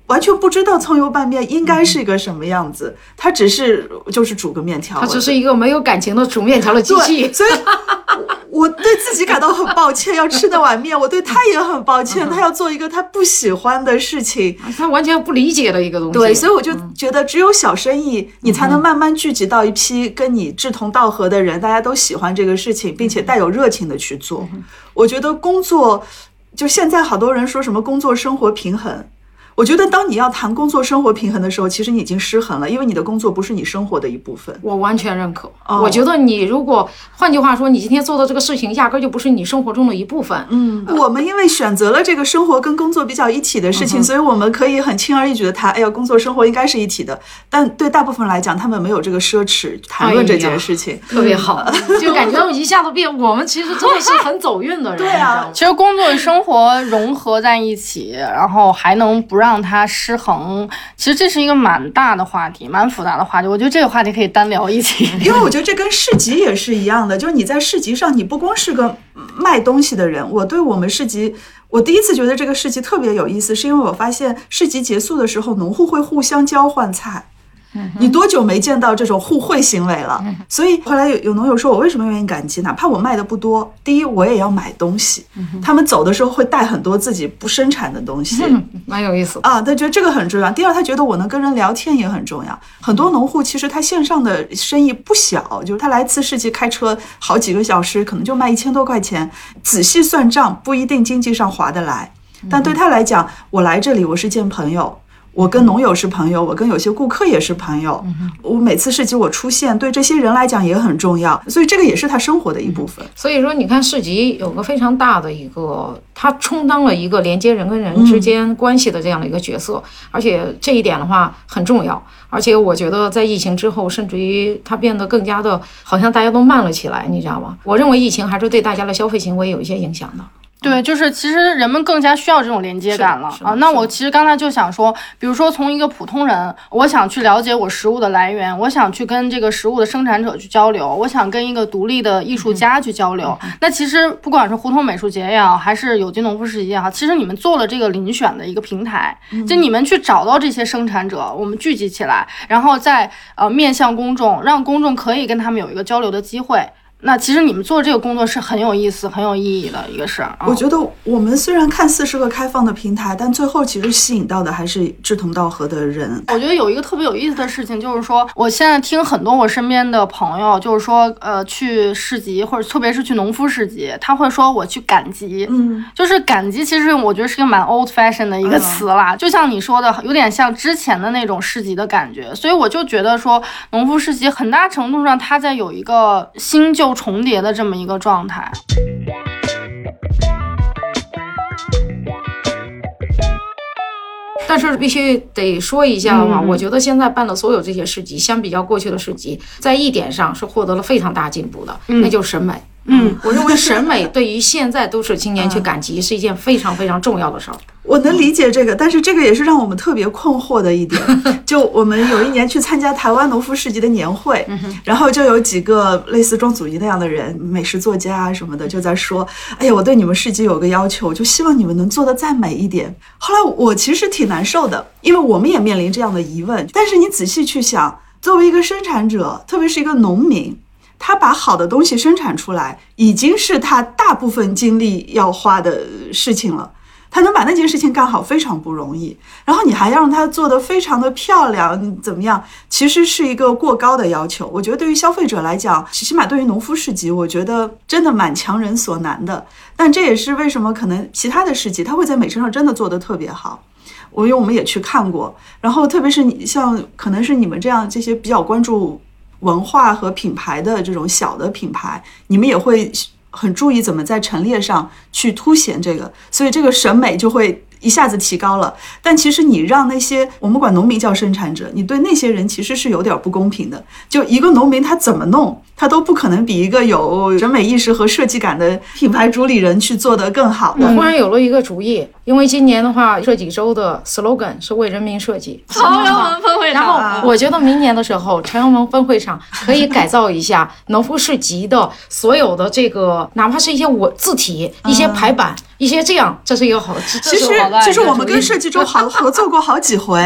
完全不知道葱油拌面应该是一个什么样子，它只是就是煮个面条，它只是一个没有感情的煮面条的机器。所以，我对自己感到很抱歉，要吃那碗面，我对他也很抱歉，他要做一个他不喜欢的事情，他完全不理解的一个东西。对，所以我就觉得，只有小生意，你才能慢慢聚集到一批跟你志同道合的人，大家都喜欢这个事情，并且带有热情的去做。我觉得工作，就现在好多人说什么工作生活平衡。我觉得，当你要谈工作生活平衡的时候，其实你已经失衡了，因为你的工作不是你生活的一部分。我完全认可。我觉得你如果换句话说，你今天做的这个事情，压根就不是你生活中的一部分。嗯，我们因为选择了这个生活跟工作比较一体的事情，所以我们可以很轻而易举的谈，哎呀，工作生活应该是一体的。但对大部分来讲，他们没有这个奢侈谈论这件事情，特别好，就感觉一下子变。我们其实真的是很走运的人。对啊，其实工作生活融合在一起，然后还能不让。让它失衡，其实这是一个蛮大的话题，蛮复杂的话题。我觉得这个话题可以单聊一期，因为我觉得这跟市集也是一样的，就是你在市集上，你不光是个卖东西的人。我对我们市集，我第一次觉得这个市集特别有意思，是因为我发现市集结束的时候，农户会互相交换菜。你多久没见到这种互惠行为了？所以后来有有农友说，我为什么愿意赶集？哪怕我卖的不多，第一我也要买东西。他们走的时候会带很多自己不生产的东西，蛮有意思啊。他觉得这个很重要。第二，他觉得我能跟人聊天也很重要。很多农户其实他线上的生意不小，就是他来一次市集开车好几个小时，可能就卖一千多块钱。仔细算账不一定经济上划得来，但对他来讲，我来这里我是见朋友。我跟农友是朋友，我跟有些顾客也是朋友。我每次市集我出现，对这些人来讲也很重要，所以这个也是他生活的一部分。所以说，你看市集有个非常大的一个，它充当了一个连接人跟人之间关系的这样的一个角色，而且这一点的话很重要。而且我觉得在疫情之后，甚至于它变得更加的，好像大家都慢了起来，你知道吗？我认为疫情还是对大家的消费行为有一些影响的。对，就是其实人们更加需要这种连接感了啊。那我其实刚才就想说，比如说从一个普通人，我想去了解我食物的来源，我想去跟这个食物的生产者去交流，我想跟一个独立的艺术家去交流。那其实不管是胡同美术节也好，还是有机农夫市集也好，其实你们做了这个遴选的一个平台，就你们去找到这些生产者，我们聚集起来，然后再呃面向公众，让公众可以跟他们有一个交流的机会。那其实你们做这个工作是很有意思、很有意义的一个事儿。我觉得我们虽然看似是个开放的平台，但最后其实吸引到的还是志同道合的人。我觉得有一个特别有意思的事情，就是说我现在听很多我身边的朋友，就是说呃去市集或者特别是去农夫市集，他会说我去赶集。嗯，就是赶集，其实我觉得是个蛮 old fashion 的一个词啦。就像你说的，有点像之前的那种市集的感觉。所以我就觉得说，农夫市集很大程度上它在有一个新旧。重叠的这么一个状态，但是必须得说一下的话，我觉得现在办的所有这些市集，相比较过去的市集，在一点上是获得了非常大进步的，那就是审美。嗯，我认为审美对于现在都市青年去赶集是一件非常非常重要的事儿。我能理解这个，但是这个也是让我们特别困惑的一点。就我们有一年去参加台湾农夫市集的年会，然后就有几个类似庄祖仪那样的人，美食作家啊什么的，就在说：“哎呀，我对你们市集有个要求，就希望你们能做的再美一点。”后来我其实挺难受的，因为我们也面临这样的疑问。但是你仔细去想，作为一个生产者，特别是一个农民。他把好的东西生产出来，已经是他大部分精力要花的事情了。他能把那件事情干好，非常不容易。然后你还让他做的非常的漂亮，怎么样？其实是一个过高的要求。我觉得对于消费者来讲，起码对于农夫市集，我觉得真的蛮强人所难的。但这也是为什么可能其他的市集，他会在美食上真的做得特别好。我因为我们也去看过，然后特别是你像可能是你们这样这些比较关注。文化和品牌的这种小的品牌，你们也会很注意怎么在陈列上去凸显这个，所以这个审美就会。一下子提高了，但其实你让那些我们管农民叫生产者，你对那些人其实是有点不公平的。就一个农民他怎么弄，他都不可能比一个有审美意识和设计感的品牌主理人去做得更好。我忽然有了一个主意，因为今年的话，设计周的 slogan 是为人民设计。朝阳门分会场，然后我觉得明年的时候，朝阳门分会场可以改造一下 农夫市集的所有的这个，哪怕是一些文字体、一些排版。一些这样，这是一个好。其实其实我们跟设计周好合作过好几回，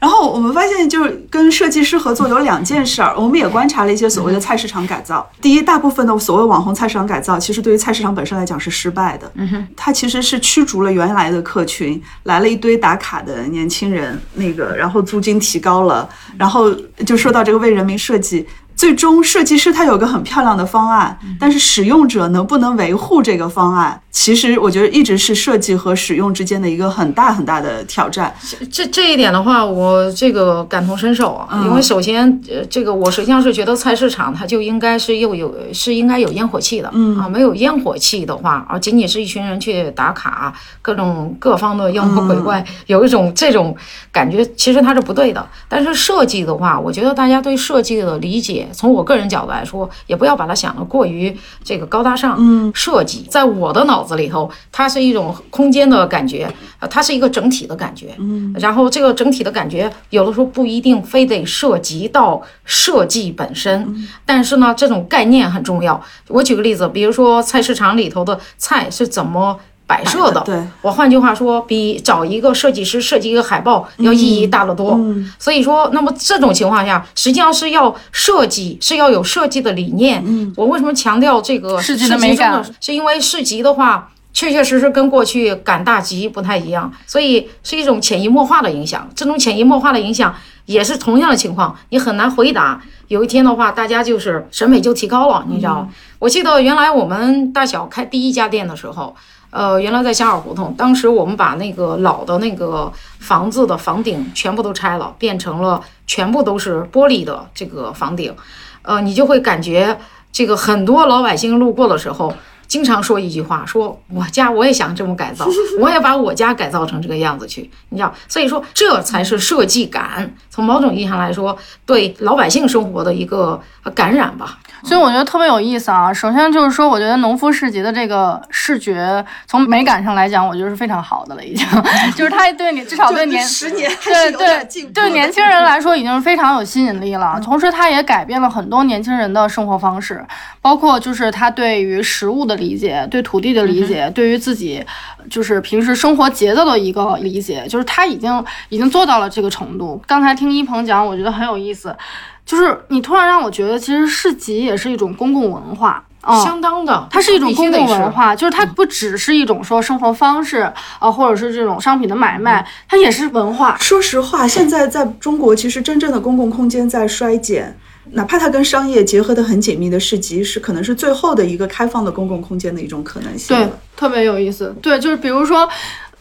然后我们发现就是跟设计师合作有两件事儿，我们也观察了一些所谓的菜市场改造。第一，大部分的所谓网红菜市场改造，其实对于菜市场本身来讲是失败的。嗯哼，它其实是驱逐了原来的客群，来了一堆打卡的年轻人，那个然后租金提高了，然后就说到这个为人民设计。最终，设计师他有个很漂亮的方案，但是使用者能不能维护这个方案，其实我觉得一直是设计和使用之间的一个很大很大的挑战。这这一点的话，我这个感同身受啊，因为首先，呃，这个我实际上是觉得菜市场它就应该是又有是应该有烟火气的，嗯啊，没有烟火气的话，啊仅仅是一群人去打卡，各种各方的妖魔鬼怪，有一种这种感觉，其实它是不对的。但是设计的话，我觉得大家对设计的理解。从我个人角度来说，也不要把它想得过于这个高大上。嗯，设计在我的脑子里头，它是一种空间的感觉，呃，它是一个整体的感觉。嗯，然后这个整体的感觉，有的时候不一定非得涉及到设计本身，但是呢，这种概念很重要。我举个例子，比如说菜市场里头的菜是怎么。摆设的，对我换句话说，比找一个设计师设计一个海报要意义大得多。所以说，那么这种情况下，实际上是要设计，是要有设计的理念。嗯，我为什么强调这个市集的美感？是因为市集的话，确确实实跟过去赶大集不太一样，所以是一种潜移默化的影响。这种潜移默化的影响也是同样的情况，你很难回答。有一天的话，大家就是审美就提高了，你知道吗？我记得原来我们大小开第一家店的时候。呃，原来在香尔胡同，当时我们把那个老的那个房子的房顶全部都拆了，变成了全部都是玻璃的这个房顶。呃，你就会感觉这个很多老百姓路过的时候，经常说一句话，说我家我也想这么改造，我也把我家改造成这个样子去，你知道，所以说这才是设计感，从某种意义上来说，对老百姓生活的一个感染吧。所以我觉得特别有意思啊！首先就是说，我觉得农夫市集的这个视觉，从美感上来讲，我觉得是非常好的了，已经。就是它对你至少对年 十年对对对年轻人来说已经是非常有吸引力了。同时，它也改变了很多年轻人的生活方式，包括就是他对于食物的理解、对土地的理解、对于自己就是平时生活节奏的一个理解，就是他已经已经做到了这个程度。刚才听一鹏讲，我觉得很有意思。就是你突然让我觉得，其实市集也是一种公共文化，相当的，它是一种公共文化，就是它不只是一种说生活方式啊，或者是这种商品的买卖，它也是文化。说实话，现在在中国，其实真正的公共空间在衰减，哪怕它跟商业结合的很紧密的市集，是可能是最后的一个开放的公共空间的一种可能性。对，特别有意思。对，就是比如说。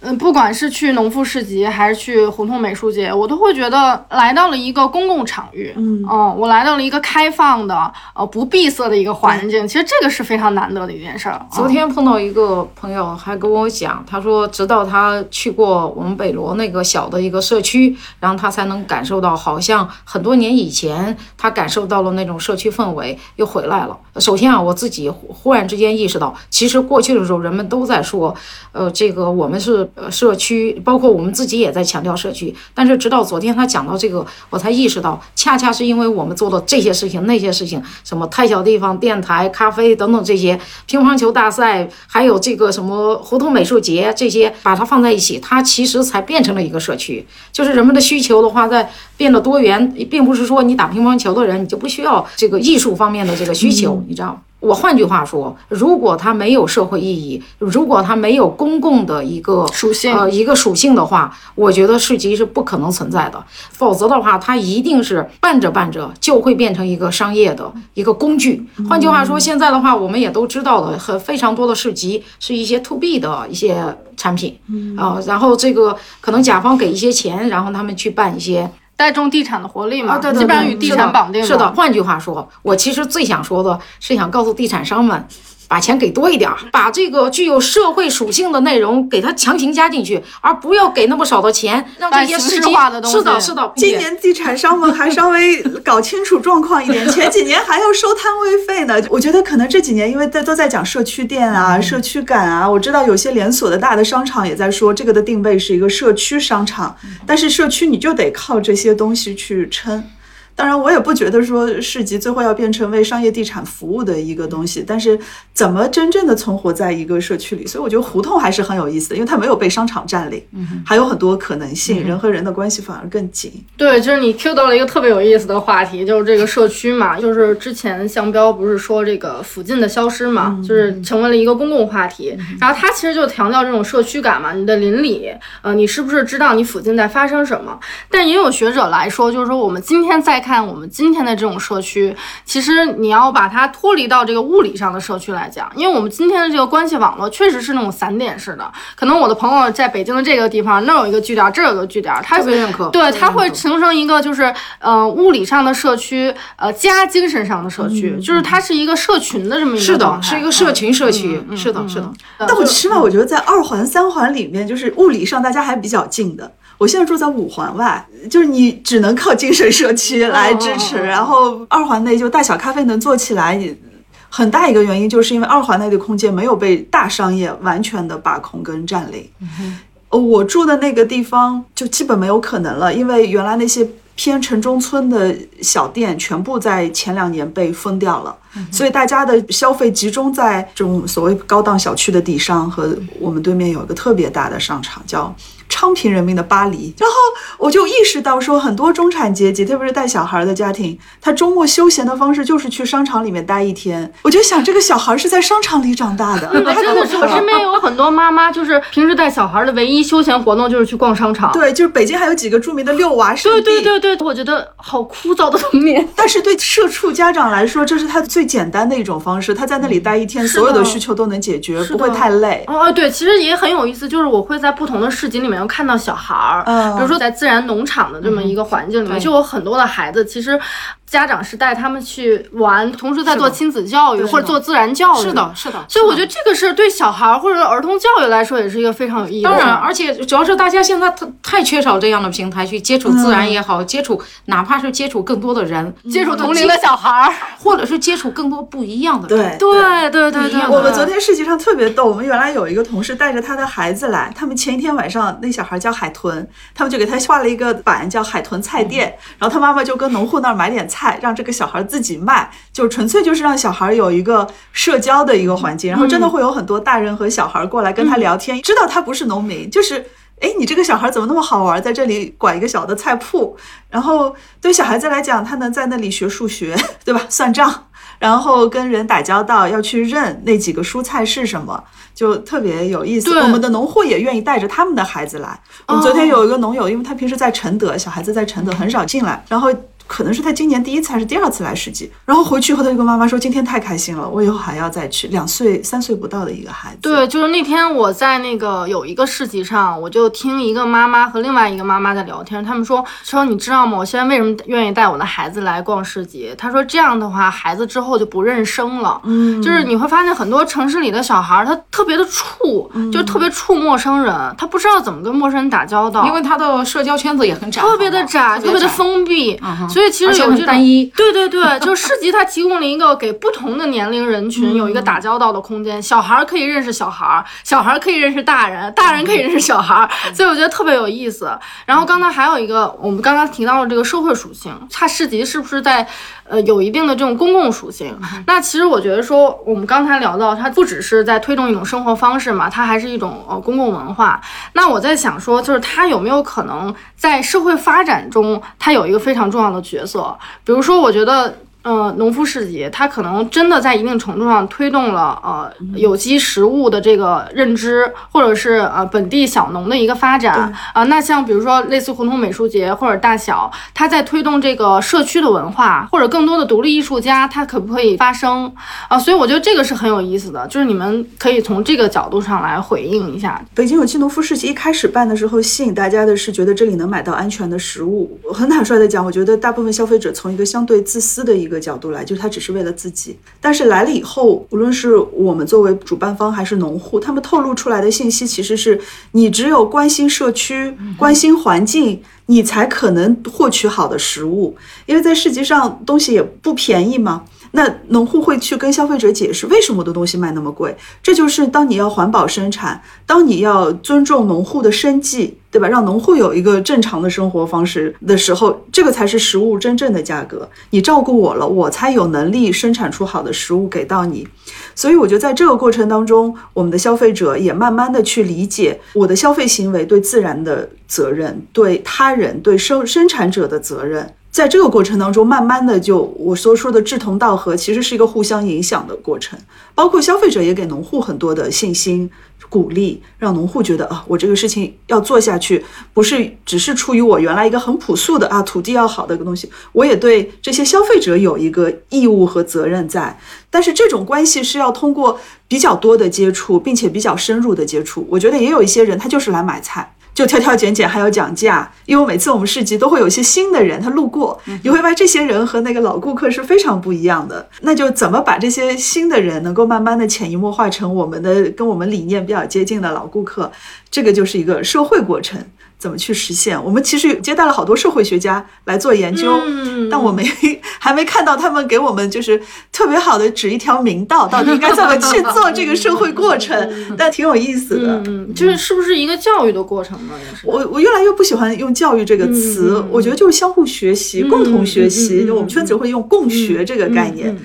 嗯，不管是去农夫市集还是去胡同美术节，我都会觉得来到了一个公共场域。嗯，哦，我来到了一个开放的、呃不闭塞的一个环境。其实这个是非常难得的一件事儿。昨天碰到一个朋友，还跟我讲，他说直到他去过我们北罗那个小的一个社区，然后他才能感受到，好像很多年以前他感受到了那种社区氛围又回来了。首先啊，我自己忽然之间意识到，其实过去的时候人们都在说，呃，这个我们是。呃，社区包括我们自己也在强调社区，但是直到昨天他讲到这个，我才意识到，恰恰是因为我们做的这些事情、那些事情，什么太小地方、电台、咖啡等等这些，乒乓球大赛，还有这个什么胡同美术节这些，把它放在一起，它其实才变成了一个社区。就是人们的需求的话，在变得多元，并不是说你打乒乓球的人你就不需要这个艺术方面的这个需求，你知道吗？我换句话说，如果它没有社会意义，如果它没有公共的一个属性，呃，一个属性的话，我觉得市集是不可能存在的。否则的话，它一定是办着办着就会变成一个商业的一个工具。换句话说，现在的话，我们也都知道的，很非常多的市集是一些 to B 的一些产品，啊，然后这个可能甲方给一些钱，然后他们去办一些。带动地产的活力嘛，对对基本上与地产绑定。是的，换句话说，我其实最想说的是想告诉地产商们，把钱给多一点，把这个具有社会属性的内容给它强行加进去，而不要给那么少的钱，让这些市集是的，是的。今年地产商们还稍微搞清楚状况一点，前几年还要收摊位费呢。我觉得可能这几年因为在都在讲社区店啊、社区感啊，我知道有些连锁的大的商场也在说这个的定位是一个社区商场，但是社区你就得靠这些东西去撑。当然，我也不觉得说市集最后要变成为商业地产服务的一个东西，但是怎么真正的存活在一个社区里？所以我觉得胡同还是很有意思的，因为它没有被商场占领，还有很多可能性，人和人的关系反而更紧。对，就是你 Q 到了一个特别有意思的话题，就是这个社区嘛，就是之前向标不是说这个附近的消失嘛，就是成为了一个公共话题，然后他其实就强调这种社区感嘛，你的邻里，呃，你是不是知道你附近在发生什么？但也有学者来说，就是说我们今天在看我们今天的这种社区，其实你要把它脱离到这个物理上的社区来讲，因为我们今天的这个关系网络确实是那种散点式的。可能我的朋友在北京的这个地方，那有一个据点，这有个据点，他特别认可。对，他会形成一个就是呃物理上的社区，呃加精神上的社区，就是它是一个社群的这么一个是的，是一个社群社区。是的，是的。但我起码我觉得在二环、三环里面，就是物理上大家还比较近的。我现在住在五环外，就是你只能靠精神社区来支持。然后二环内就大小咖啡能做起来，很大一个原因就是因为二环内的空间没有被大商业完全的把控跟占领。我住的那个地方就基本没有可能了，因为原来那些偏城中村的小店全部在前两年被封掉了，所以大家的消费集中在这种所谓高档小区的底商和我们对面有一个特别大的商场叫。昌平人民的巴黎，然后我就意识到说，很多中产阶级，特别是带小孩的家庭，他周末休闲的方式就是去商场里面待一天。我就想，这个小孩是在商场里长大的。真的是，我身边有很多妈妈，就是平时带小孩的唯一休闲活动就是去逛商场。对，就是北京还有几个著名的遛娃圣地。对对对对，我觉得好枯燥的童年。但是对社畜家长来说，这是他最简单的一种方式。他在那里待一天，所有的需求都能解决，不会太累。哦，对，其实也很有意思，就是我会在不同的市集里面。看到小孩儿，比如说在自然农场的这么一个环境里面，就有很多的孩子，其实。家长是带他们去玩，同时在做亲子教育或者做自然教育。是的，是的。所以我觉得这个是对小孩或者儿童教育来说也是一个非常有意义的。当然，而且主要是大家现在太太缺少这样的平台去接触自然也好，接触哪怕是接触更多的人，接触同龄的小孩，或者是接触更多不一样的。对对对对对。我们昨天实际上特别逗，我们原来有一个同事带着他的孩子来，他们前一天晚上那小孩叫海豚，他们就给他画了一个板叫海豚菜店，然后他妈妈就跟农户那儿买点菜，让这个小孩。自己卖，就纯粹就是让小孩有一个社交的一个环境，然后真的会有很多大人和小孩过来跟他聊天，知道他不是农民，就是哎，你这个小孩怎么那么好玩，在这里管一个小的菜铺，然后对小孩子来讲，他能在那里学数学，对吧？算账，然后跟人打交道，要去认那几个蔬菜是什么，就特别有意思。我们的农户也愿意带着他们的孩子来。我们昨天有一个农友，因为他平时在承德，小孩子在承德很少进来，然后。可能是他今年第一次还是第二次来市集，然后回去以后他就跟妈妈说：“今天太开心了，我以后还要再去。”两岁、三岁不到的一个孩子。对，就是那天我在那个有一个市集上，我就听一个妈妈和另外一个妈妈在聊天，他们说：“说你知道吗？我现在为什么愿意带我的孩子来逛市集？他说这样的话，孩子之后就不认生了。嗯，就是你会发现很多城市里的小孩，他特别的怵，就特别怵陌生人，他不知道怎么跟陌生人打交道，因为他的社交圈子也很窄，特别的窄，特别的封闭。所以其实有这单一，对对对，就是市集，它提供了一个给不同的年龄人群有一个打交道的空间。小孩可以认识小孩，小孩可以认识大人，大人可以认识小孩，所以我觉得特别有意思。然后刚才还有一个，我们刚刚提到了这个社会属性，它市集是不是在？呃，有一定的这种公共属性。那其实我觉得说，我们刚才聊到，它不只是在推动一种生活方式嘛，它还是一种呃公共文化。那我在想说，就是它有没有可能在社会发展中，它有一个非常重要的角色？比如说，我觉得。呃，农夫市集，它可能真的在一定程度上推动了呃有机食物的这个认知，或者是呃本地小农的一个发展啊。那像比如说类似胡同美术节或者大小，它在推动这个社区的文化，或者更多的独立艺术家，它可不可以发声啊？所以我觉得这个是很有意思的，就是你们可以从这个角度上来回应一下。北京有机农夫市集一开始办的时候，吸引大家的是觉得这里能买到安全的食物。很坦率的讲，我觉得大部分消费者从一个相对自私的一个。个角度来，就是他只是为了自己。但是来了以后，无论是我们作为主办方还是农户，他们透露出来的信息其实是你只有关心社区、关心环境，你才可能获取好的食物，因为在市集上东西也不便宜嘛。那农户会去跟消费者解释为什么我的东西卖那么贵，这就是当你要环保生产，当你要尊重农户的生计，对吧？让农户有一个正常的生活方式的时候，这个才是食物真正的价格。你照顾我了，我才有能力生产出好的食物给到你。所以我觉得在这个过程当中，我们的消费者也慢慢的去理解我的消费行为对自然的责任，对他人、对生生产者的责任。在这个过程当中，慢慢的就我所说的志同道合，其实是一个互相影响的过程。包括消费者也给农户很多的信心、鼓励，让农户觉得啊，我这个事情要做下去，不是只是出于我原来一个很朴素的啊土地要好的一个东西，我也对这些消费者有一个义务和责任在。但是这种关系是要通过比较多的接触，并且比较深入的接触。我觉得也有一些人他就是来买菜。就挑挑拣拣，还要讲价，因为每次我们市集都会有一些新的人他路过，你会发现这些人和那个老顾客是非常不一样的。那就怎么把这些新的人能够慢慢的潜移默化成我们的跟我们理念比较接近的老顾客，这个就是一个社会过程。怎么去实现？我们其实接待了好多社会学家来做研究，但我没 还没看到他们给我们就是特别好的指一条明道，到底应该怎么去做这个社会过程，但挺有意思的。嗯，就是是不是一个教育的过程呢？也是。我我越来越不喜欢用教育这个词，我觉得就是相互学习、共同学习。就我们圈子会用共学这个概念。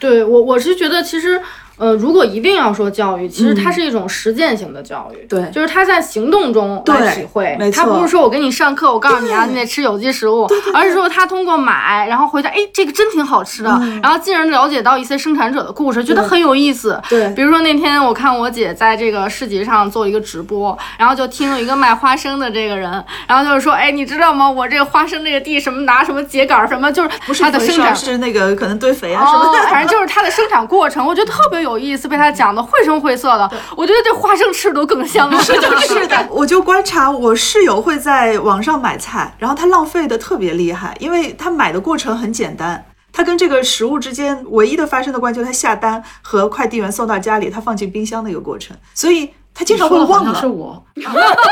对我我是觉得其实。呃，如果一定要说教育，其实它是一种实践型的教育，对，就是他在行动中来体会，他不是说我给你上课，我告诉你啊，你得吃有机食物，而是说他通过买，然后回家，哎，这个真挺好吃的，然后进而了解到一些生产者的故事，觉得很有意思。对，比如说那天我看我姐在这个市集上做一个直播，然后就听了一个卖花生的这个人，然后就是说，哎，你知道吗？我这个花生这个地什么拿什么秸秆什么，就是它的生产是那个可能堆肥啊什么的，反正就是它的生产过程，我觉得特别有。有意思，被他讲的绘声绘色的，我觉得这花生吃都更香了。是的，是的。我就观察我室友会在网上买菜，然后他浪费的特别厉害，因为他买的过程很简单，他跟这个食物之间唯一的发生的关系，他下单和快递员送到家里，他放进冰箱的一个过程，所以他经常会忘了。是我，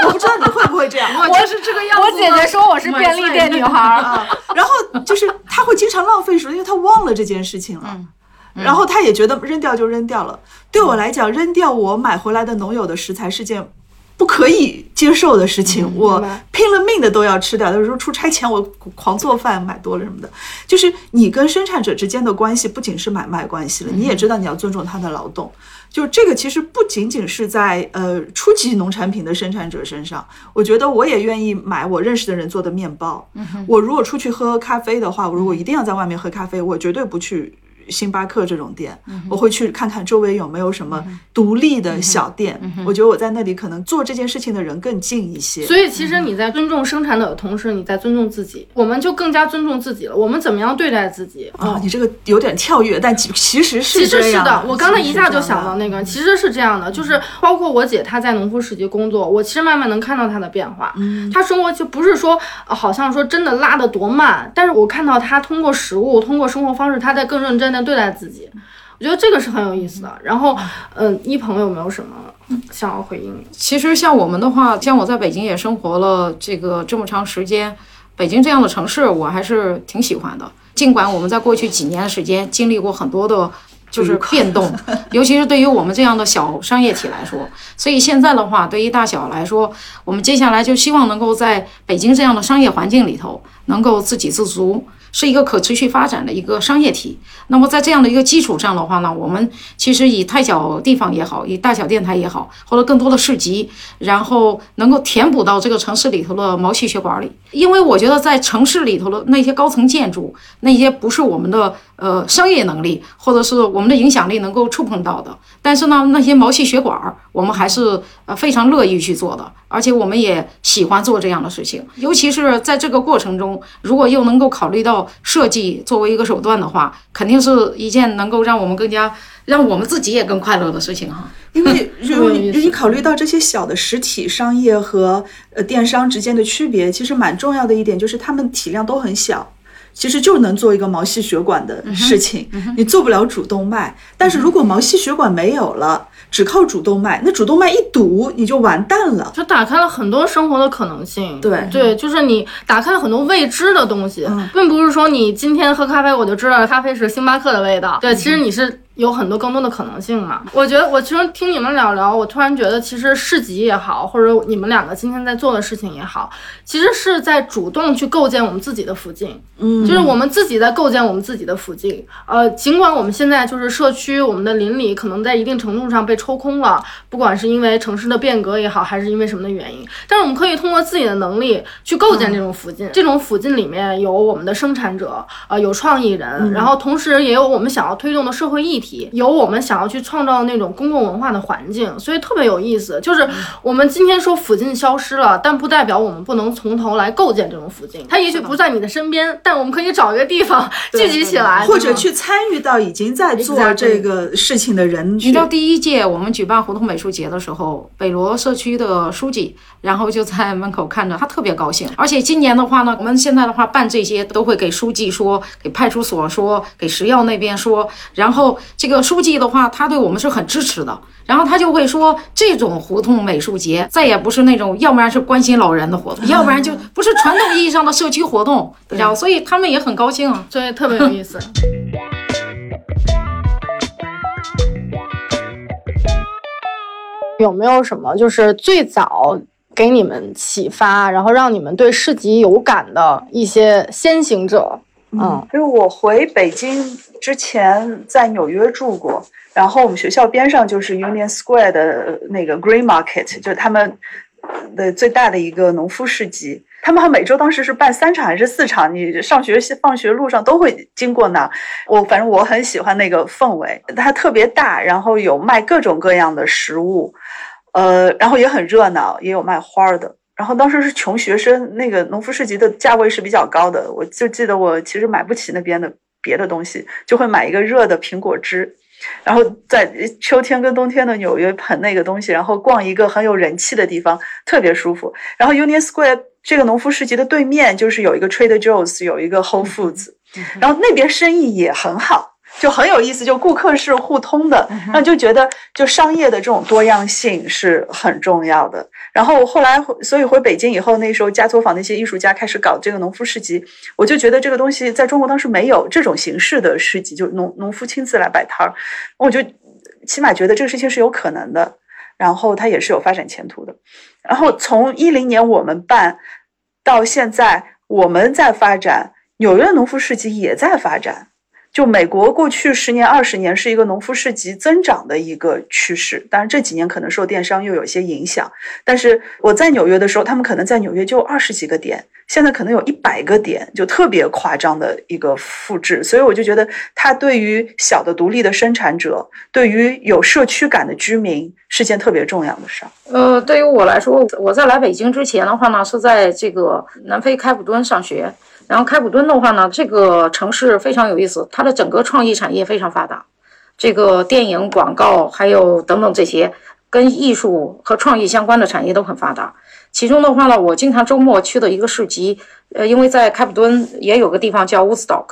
我不知道你会不会这样。我是这个样子。我姐姐说我是便利店女孩啊，然后就是他会经常浪费食物，因为他忘了这件事情了。然后他也觉得扔掉就扔掉了。对我来讲，扔掉我买回来的农友的食材是件不可以接受的事情。我拼了命的都要吃掉。有时候出差前我狂做饭，买多了什么的。就是你跟生产者之间的关系不仅是买卖关系了，你也知道你要尊重他的劳动。就这个其实不仅仅是在呃初级农产品的生产者身上。我觉得我也愿意买我认识的人做的面包。我如果出去喝咖啡的话，我如果一定要在外面喝咖啡，我绝对不去。星巴克这种店，我会去看看周围有没有什么独立的小店。我觉得我在那里可能做这件事情的人更近一些。所以，其实你在尊重生产者的同时，你在尊重自己。我们就更加尊重自己了。我们怎么样对待自己啊？你这个有点跳跃，但其其实是其实是的。我刚才一下就想到那个，其实是这样的，就是包括我姐她在农夫市集工作，我其实慢慢能看到她的变化。嗯，她生活就不是说好像说真的拉的多慢，但是我看到她通过食物，通过生活方式，她在更认真。对待自己，我觉得这个是很有意思的。然后，嗯，一鹏有没有什么想要回应？其实像我们的话，像我在北京也生活了这个这么长时间，北京这样的城市我还是挺喜欢的。尽管我们在过去几年的时间经历过很多的，就是变动，尤其是对于我们这样的小商业体来说，所以现在的话，对于大小来说，我们接下来就希望能够在北京这样的商业环境里头，能够自给自足。是一个可持续发展的一个商业体。那么在这样的一个基础上的话呢，我们其实以太小地方也好，以大小电台也好，或者更多的市集，然后能够填补到这个城市里头的毛细血管里。因为我觉得在城市里头的那些高层建筑，那些不是我们的呃商业能力或者是我们的影响力能够触碰到的。但是呢，那些毛细血管我们还是呃非常乐意去做的，而且我们也喜欢做这样的事情。尤其是在这个过程中，如果又能够考虑到。设计作为一个手段的话，肯定是一件能够让我们更加让我们自己也更快乐的事情哈。因为如果你你考虑到这些小的实体商业和呃电商之间的区别，其实蛮重要的一点就是他们体量都很小。其实就能做一个毛细血管的事情，你做不了主动脉。但是如果毛细血管没有了，只靠主动脉，那主动脉一堵，你就完蛋了。就打开了很多生活的可能性。对对，就是你打开了很多未知的东西，并不是说你今天喝咖啡我就知道咖啡是星巴克的味道。对，其实你是。有很多更多的可能性嘛？我觉得，我其实听你们聊聊，我突然觉得，其实市集也好，或者你们两个今天在做的事情也好，其实是在主动去构建我们自己的附近。嗯，就是我们自己在构建我们自己的附近。呃，尽管我们现在就是社区，我们的邻里可能在一定程度上被抽空了，不管是因为城市的变革也好，还是因为什么的原因，但是我们可以通过自己的能力去构建这种附近。这种附近里面有我们的生产者，呃，有创意人，然后同时也有我们想要推动的社会议题。有我们想要去创造那种公共文化的环境，所以特别有意思。就是我们今天说附近消失了，但不代表我们不能从头来构建这种附近。它也许不在你的身边，但我们可以找一个地方 聚集起来，或者去参与到已经在做这个事情的人。你知道第一届我们举办胡同美术节的时候，北罗社区的书记，然后就在门口看着，他特别高兴。而且今年的话呢，我们现在的话办这些都会给书记说，给派出所说，给食药那边说，然后。这个书记的话，他对我们是很支持的。然后他就会说，这种胡同美术节再也不是那种，要不然是关心老人的活动，要不然就不是传统意义上的社区活动，知道所以他们也很高兴，所以特别有意思。有没有什么就是最早给你们启发，然后让你们对市集有感的一些先行者？嗯，因为我回北京之前在纽约住过，然后我们学校边上就是 Union Square 的那个 Green Market，就是他们的最大的一个农夫市集。他们每周当时是办三场还是四场？你上学放学路上都会经过那。我反正我很喜欢那个氛围，它特别大，然后有卖各种各样的食物，呃，然后也很热闹，也有卖花的。然后当时是穷学生，那个农夫市集的价位是比较高的，我就记得我其实买不起那边的别的东西，就会买一个热的苹果汁，然后在秋天跟冬天的纽约捧那个东西，然后逛一个很有人气的地方，特别舒服。然后 Union Square 这个农夫市集的对面就是有一个 Trader Joe's，有一个 Whole Foods，然后那边生意也很好。就很有意思，就顾客是互通的，那就觉得就商业的这种多样性是很重要的。然后后来，所以回北京以后，那时候家作坊那些艺术家开始搞这个农夫市集，我就觉得这个东西在中国当时没有这种形式的市集，就农农夫亲自来摆摊儿，我就起码觉得这个事情是有可能的，然后它也是有发展前途的。然后从一零年我们办到现在，我们在发展，纽约农夫市集也在发展。就美国过去十年、二十年是一个农夫市集增长的一个趋势，当然这几年可能受电商又有些影响。但是我在纽约的时候，他们可能在纽约就二十几个点，现在可能有一百个点，就特别夸张的一个复制。所以我就觉得，它对于小的独立的生产者，对于有社区感的居民，是件特别重要的事儿。呃，对于我来说，我在来北京之前的话呢，是在这个南非开普敦上学。然后开普敦的话呢，这个城市非常有意思，它的整个创意产业非常发达，这个电影、广告还有等等这些跟艺术和创意相关的产业都很发达。其中的话呢，我经常周末去的一个市集，呃，因为在开普敦也有个地方叫 Woodstock，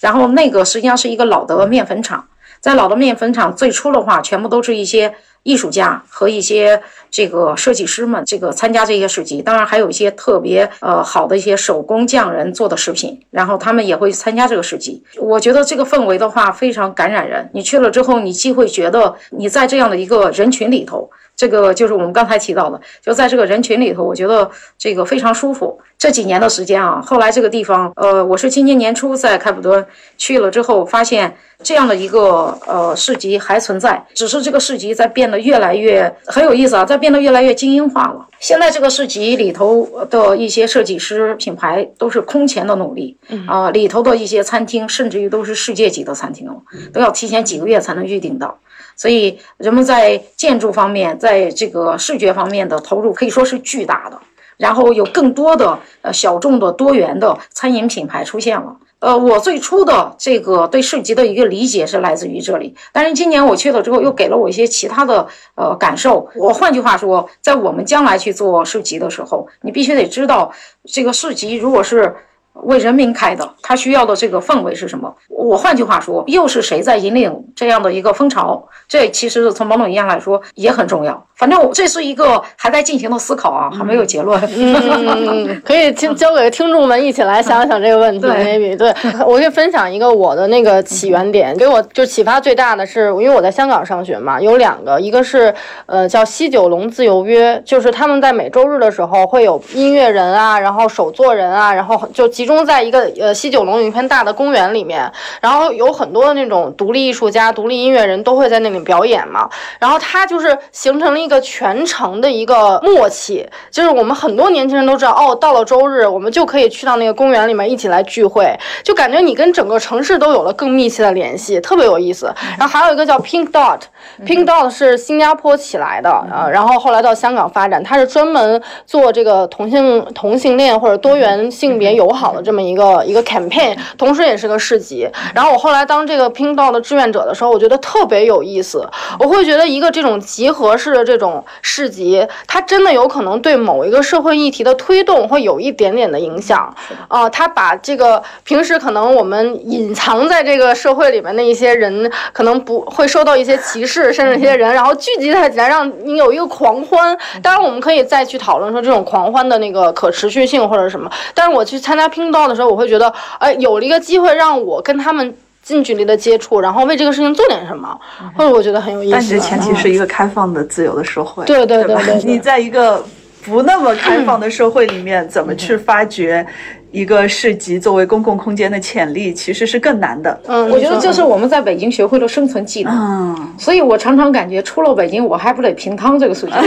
然后那个实际上是一个老的面粉厂，在老的面粉厂最初的话，全部都是一些。艺术家和一些这个设计师们，这个参加这些市集，当然还有一些特别呃好的一些手工匠人做的食品，然后他们也会参加这个市集。我觉得这个氛围的话非常感染人，你去了之后，你既会觉得你在这样的一个人群里头。这个就是我们刚才提到的，就在这个人群里头，我觉得这个非常舒服。这几年的时间啊，后来这个地方，呃，我是今年年初在开普敦去了之后，发现这样的一个呃市集还存在，只是这个市集在变得越来越很有意思啊，在变得越来越精英化了。现在这个市集里头的一些设计师品牌都是空前的努力啊，里头的一些餐厅甚至于都是世界级的餐厅了，都要提前几个月才能预定到。所以，人们在建筑方面，在这个视觉方面的投入可以说是巨大的。然后有更多的呃小众的多元的餐饮品牌出现了。呃，我最初的这个对市集的一个理解是来自于这里，但是今年我去了之后，又给了我一些其他的呃感受。我换句话说，在我们将来去做市集的时候，你必须得知道，这个市集如果是为人民开的，他需要的这个氛围是什么？我换句话说，又是谁在引领这样的一个风潮？这其实从某种意义上来说也很重要。反正我这是一个还在进行的思考啊，还没有结论。嗯，可以听交给听众们一起来想想这个问题。maybe 对，我可以分享一个我的那个起源点，给我就启发最大的是，因为我在香港上学嘛，有两个，一个是呃叫西九龙自由约，就是他们在每周日的时候会有音乐人啊，然后手作人啊，然后就集中在一个呃西九龙有一片大的公园里面，然后有很多的那种独立艺术家、独立音乐人都会在那里表演嘛，然后它就是形成了一个全程的一个默契，就是我们很多年轻人都知道，哦，到了周日我们就可以去到那个公园里面一起来聚会，就感觉你跟整个城市都有了更密切的联系，特别有意思。然后还有一个叫 Pink Dot，Pink Dot 是新加坡起来的，啊，然后后来到香港发展，它是专门做这个同性同性恋或者多元性别友好的这么一个一个 campaign，同时也是个市集。然后我后来当这个 Pink Dot 的志愿者的时候，我觉得特别有意思，我会觉得一个这种集合式的这种市集，它真的有可能对某一个社会议题的推动会有一点点的影响。啊，它把这个平时可能我们隐藏在这个社会里面的一些人，可能不会受到一些歧视，甚至一些人，然后聚集在起来，让你有一个狂欢。当然，我们可以再去讨论说这种狂欢的那个可持续性或者什么。但是我去参加拼刀的时候，我会觉得，哎，有了一个机会让我跟他们近距离的接触，然后为这个事情做点什么，或者我觉得很有意思。但是前提是一个开放的、自由的社会。对对对对，你在一个不那么开放的社会里面，怎么去发掘？一个市集作为公共空间的潜力，其实是更难的。嗯，我觉得就是我们在北京学会了生存技能。嗯，所以我常常感觉出了北京，我还不得平汤这个数据。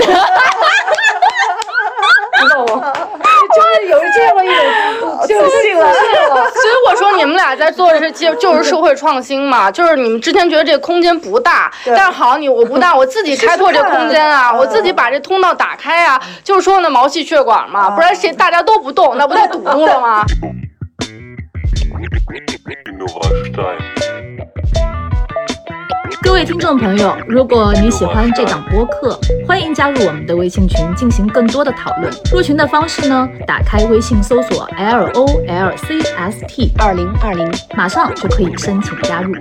知道吗？就 是有这么一种就信了。所以我说你们俩在做的是就就是社会创新嘛，就是你们之前觉得这个空间不大，但好你我不大，我自己开拓这空间啊，我自己把这通道打开啊，就是说呢毛细血管嘛，不然谁大家都不动，那不太堵住了吗？各位听众朋友，如果你喜欢这档播客，欢迎加入我们的微信群进行更多的讨论。入群的方式呢，打开微信搜索 L O L C S T 二零二零，马上就可以申请加入。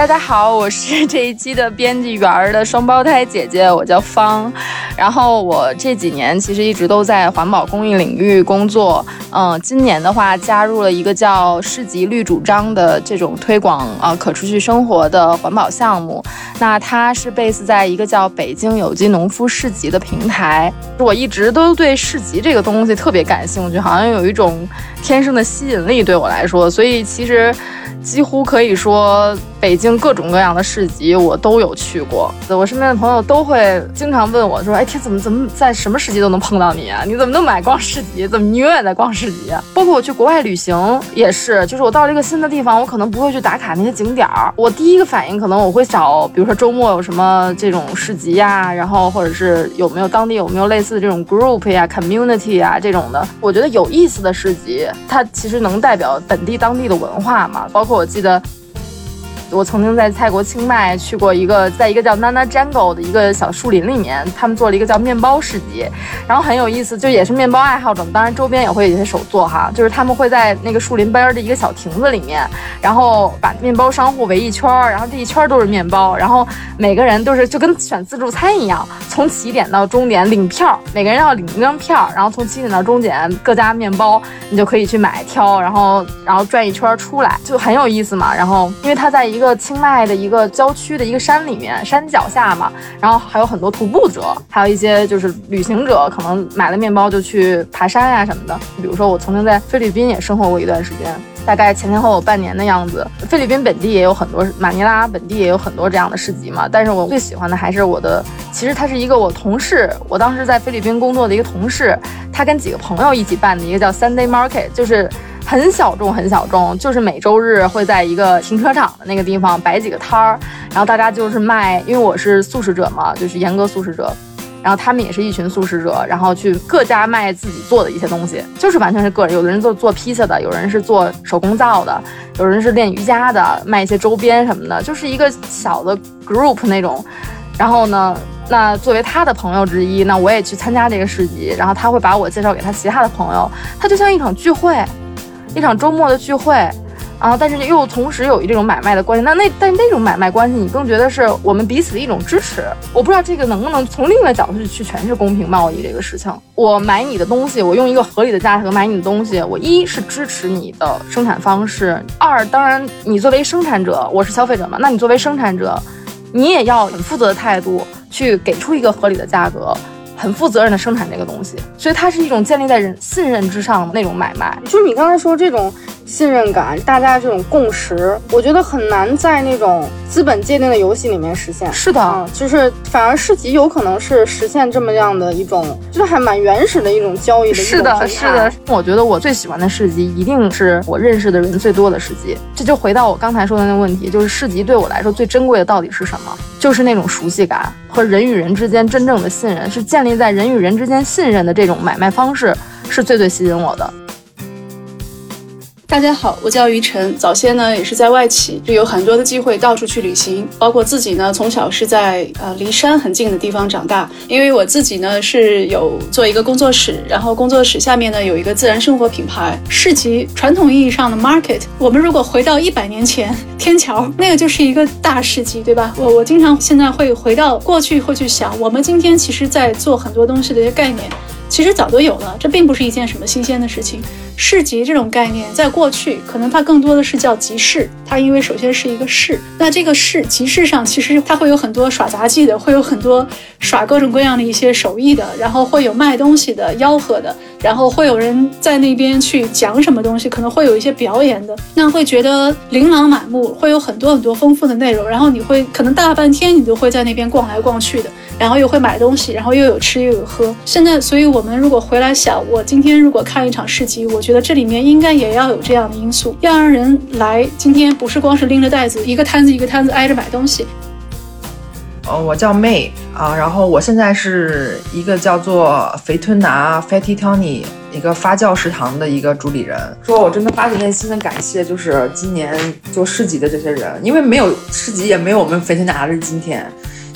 大家好，我是这一期的编辑员的双胞胎姐姐，我叫方。然后我这几年其实一直都在环保公益领域工作。嗯，今年的话加入了一个叫市集绿主张的这种推广呃可持续生活的环保项目。那它是 base 在一个叫北京有机农夫市集的平台。我一直都对市集这个东西特别感兴趣，好像有一种天生的吸引力对我来说。所以其实几乎可以说。北京各种各样的市集我都有去过，我身边的朋友都会经常问我说：“哎，天怎么怎么在什么市集都能碰到你啊？你怎么那么爱逛市集？怎么你永远在逛市集？包括我去国外旅行也是，就是我到了一个新的地方，我可能不会去打卡那些景点儿，我第一个反应可能我会找，比如说周末有什么这种市集呀，然后或者是有没有当地有没有类似的这种 group 呀、community 呀这种的。我觉得有意思的市集，它其实能代表本地当地的文化嘛。包括我记得。我曾经在泰国清迈去过一个，在一个叫 Nana Jungle 的一个小树林里面，他们做了一个叫面包市集，然后很有意思，就也是面包爱好者，当然周边也会有一些手作哈，就是他们会在那个树林边的一个小亭子里面，然后把面包商户围一圈，然后这一圈都是面包，然后每个人都是就跟选自助餐一样，从起点到终点领票，每个人要领一张票，然后从起点到终点各家面包你就可以去买挑，然后然后转一圈出来，就很有意思嘛。然后因为他在一一一个清迈的一个郊区的一个山里面，山脚下嘛，然后还有很多徒步者，还有一些就是旅行者，可能买了面包就去爬山呀什么的。比如说我曾经在菲律宾也生活过一段时间，大概前前后后半年的样子。菲律宾本地也有很多，马尼拉本地也有很多这样的市集嘛。但是我最喜欢的还是我的，其实他是一个我同事，我当时在菲律宾工作的一个同事，他跟几个朋友一起办的一个叫 Sunday Market，就是。很小众，很小众，就是每周日会在一个停车场的那个地方摆几个摊儿，然后大家就是卖，因为我是素食者嘛，就是严格素食者，然后他们也是一群素食者，然后去各家卖自己做的一些东西，就是完全是个人。有的人做做披萨的，有人是做手工皂的，有人是练瑜伽的，卖一些周边什么的，就是一个小的 group 那种。然后呢，那作为他的朋友之一，那我也去参加这个市集，然后他会把我介绍给他其他的朋友，他就像一场聚会，一场周末的聚会。啊，但是又同时有一这种买卖的关系，那那但那种买卖关系，你更觉得是我们彼此的一种支持。我不知道这个能不能从另一个角度去去诠释公平贸易这个事情。我买你的东西，我用一个合理的价格买你的东西，我一是支持你的生产方式，二当然你作为生产者，我是消费者嘛，那你作为生产者，你也要很负责的态度去给出一个合理的价格。很负责任的生产这个东西，所以它是一种建立在人信任之上的那种买卖。就是你刚才说这种信任感，大家这种共识，我觉得很难在那种资本界定的游戏里面实现。是的，就是反而市集有可能是实现这么样的一种，就是还蛮原始的一种交易的。是的，是的。我觉得我最喜欢的市集一定是我认识的人最多的市集。这就回到我刚才说的那个问题，就是市集对我来说最珍贵的到底是什么？就是那种熟悉感和人与人之间真正的信任，是建立在人与人之间信任的这种买卖方式，是最最吸引我的。大家好，我叫于晨。早先呢也是在外企，就有很多的机会到处去旅行。包括自己呢，从小是在呃离山很近的地方长大。因为我自己呢是有做一个工作室，然后工作室下面呢有一个自然生活品牌市集。传统意义上的 market，我们如果回到一百年前，天桥那个就是一个大市集，对吧？我我经常现在会回到过去，会去想，我们今天其实在做很多东西的一些概念。其实早都有了，这并不是一件什么新鲜的事情。市集这种概念，在过去可能它更多的是叫集市，它因为首先是一个市，那这个市集市上其实它会有很多耍杂技的，会有很多耍各种各样的一些手艺的，然后会有卖东西的、吆喝的，然后会有人在那边去讲什么东西，可能会有一些表演的，那会觉得琳琅满目，会有很多很多丰富的内容，然后你会可能大半天你都会在那边逛来逛去的。然后又会买东西，然后又有吃又有喝。现在，所以我们如果回来想，我今天如果看一场市集，我觉得这里面应该也要有这样的因素，要让人来。今天不是光是拎着袋子，一个摊子一个摊子挨着买东西。哦，我叫 May 啊，然后我现在是一个叫做肥吞拿 Fatty Tony 一个发酵食堂的一个主理人。说我真的发自内心的感谢，就是今年做市集的这些人，因为没有市集，也没有我们肥吞拿的今天。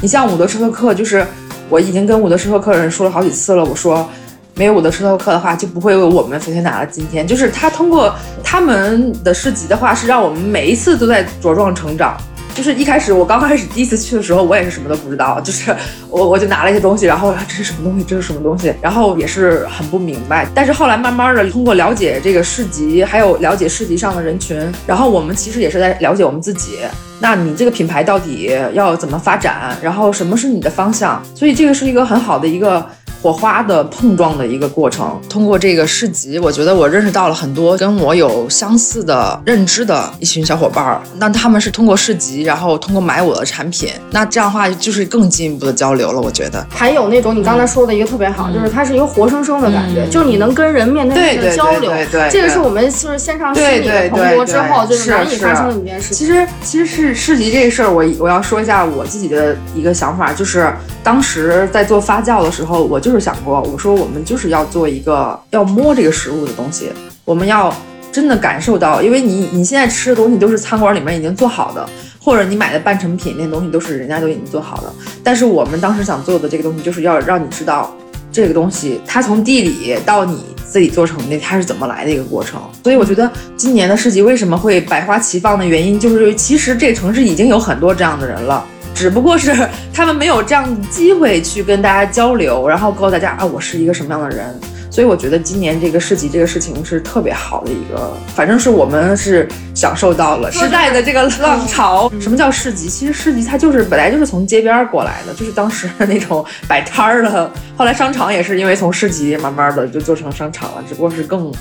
你像伍德施特克，就是我已经跟伍德施特克人说了好几次了。我说，没有伍德施特克的话，就不会有我们飞天达的今天。就是他通过他们的市集的话，是让我们每一次都在茁壮成长。就是一开始我刚开始第一次去的时候，我也是什么都不知道，就是我我就拿了一些东西，然后这是什么东西，这是什么东西，然后也是很不明白。但是后来慢慢的通过了解这个市集，还有了解市集上的人群，然后我们其实也是在了解我们自己。那你这个品牌到底要怎么发展？然后什么是你的方向？所以这个是一个很好的一个。火花的碰撞的一个过程。通过这个市集，我觉得我认识到了很多跟我有相似的认知的一群小伙伴儿。那他们是通过市集，然后通过买我的产品，那这样的话就是更进一步的交流了。我觉得还有那种你刚才说的一个特别好，就是它是一个活生生的感觉，就是你能跟人面对面的交流。对对对，这个是我们就是线上虚拟的蓬勃之后，就是难以发生的一件事。其实其实是市集这个事儿，我我要说一下我自己的一个想法，就是当时在做发酵的时候，我就是。就是想过，我说我们就是要做一个要摸这个食物的东西，我们要真的感受到，因为你你现在吃的东西都是餐馆里面已经做好的，或者你买的半成品那东西都是人家都已经做好的。但是我们当时想做的这个东西，就是要让你知道这个东西它从地里到你自己做成的，它是怎么来的一个过程。所以我觉得今年的市集为什么会百花齐放的原因，就是其实这个城市已经有很多这样的人了。只不过是他们没有这样的机会去跟大家交流，然后告诉大家啊，我是一个什么样的人。所以我觉得今年这个市集这个事情是特别好的一个，反正是我们是享受到了时代的这个浪潮。什么叫市集？其实市集它就是本来就是从街边过来的，就是当时那种摆摊儿的。后来商场也是因为从市集慢慢的就做成商场了，只不过是更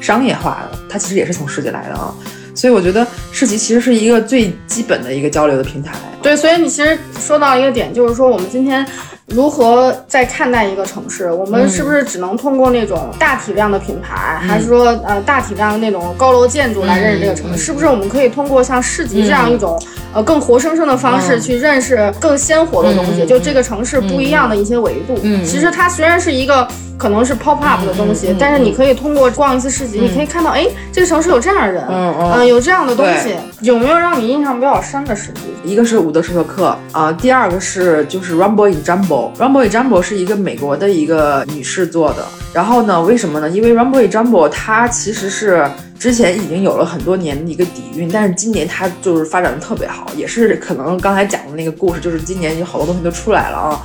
商业化了。它其实也是从市集来的啊。所以我觉得市集其实是一个最基本的一个交流的平台。对，所以你其实说到一个点，就是说我们今天如何在看待一个城市？我们是不是只能通过那种大体量的品牌，还是说呃大体量的那种高楼建筑来认识这个城市？是不是我们可以通过像市集这样一种呃更活生生的方式去认识更鲜活的东西？就这个城市不一样的一些维度。其实它虽然是一个。可能是 pop up 的东西，但是你可以通过逛一次市集，你可以看到，哎，这个城市有这样的人，嗯，有这样的东西。有没有让你印象比较深的市集？一个是伍德舍特克啊，第二个是就是 Rumble in Jumbo。Rumble in Jumbo 是一个美国的一个女士做的。然后呢，为什么呢？因为 Rumble in Jumbo 它其实是之前已经有了很多年的一个底蕴，但是今年它就是发展的特别好，也是可能刚才讲的那个故事，就是今年有好多东西都出来了啊。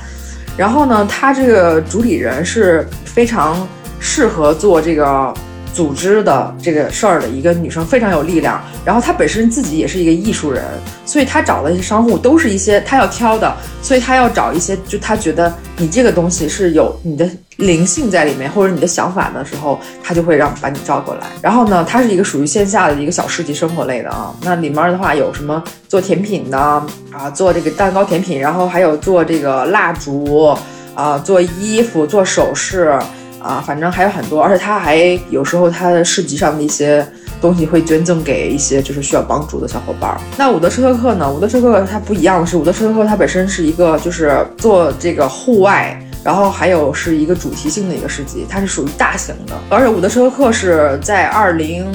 然后呢，他这个主理人是非常适合做这个组织的这个事儿的一个女生，非常有力量。然后她本身自己也是一个艺术人，所以她找的一些商户都是一些她要挑的，所以她要找一些就她觉得你这个东西是有你的。灵性在里面，或者你的想法的时候，她就会让把你招过来。然后呢，它是一个属于线下的一个小市集生活类的啊。那里面的话有什么做甜品的啊，做这个蛋糕甜品，然后还有做这个蜡烛啊，做衣服、做首饰啊，反正还有很多。而且他还有时候他的市集上的一些东西会捐赠给一些就是需要帮助的小伙伴。那伍德车特克呢？伍德车特克它不一样的是，伍德车特克它本身是一个就是做这个户外。然后还有是一个主题性的一个市集，它是属于大型的，而且伍德车特克是在二零，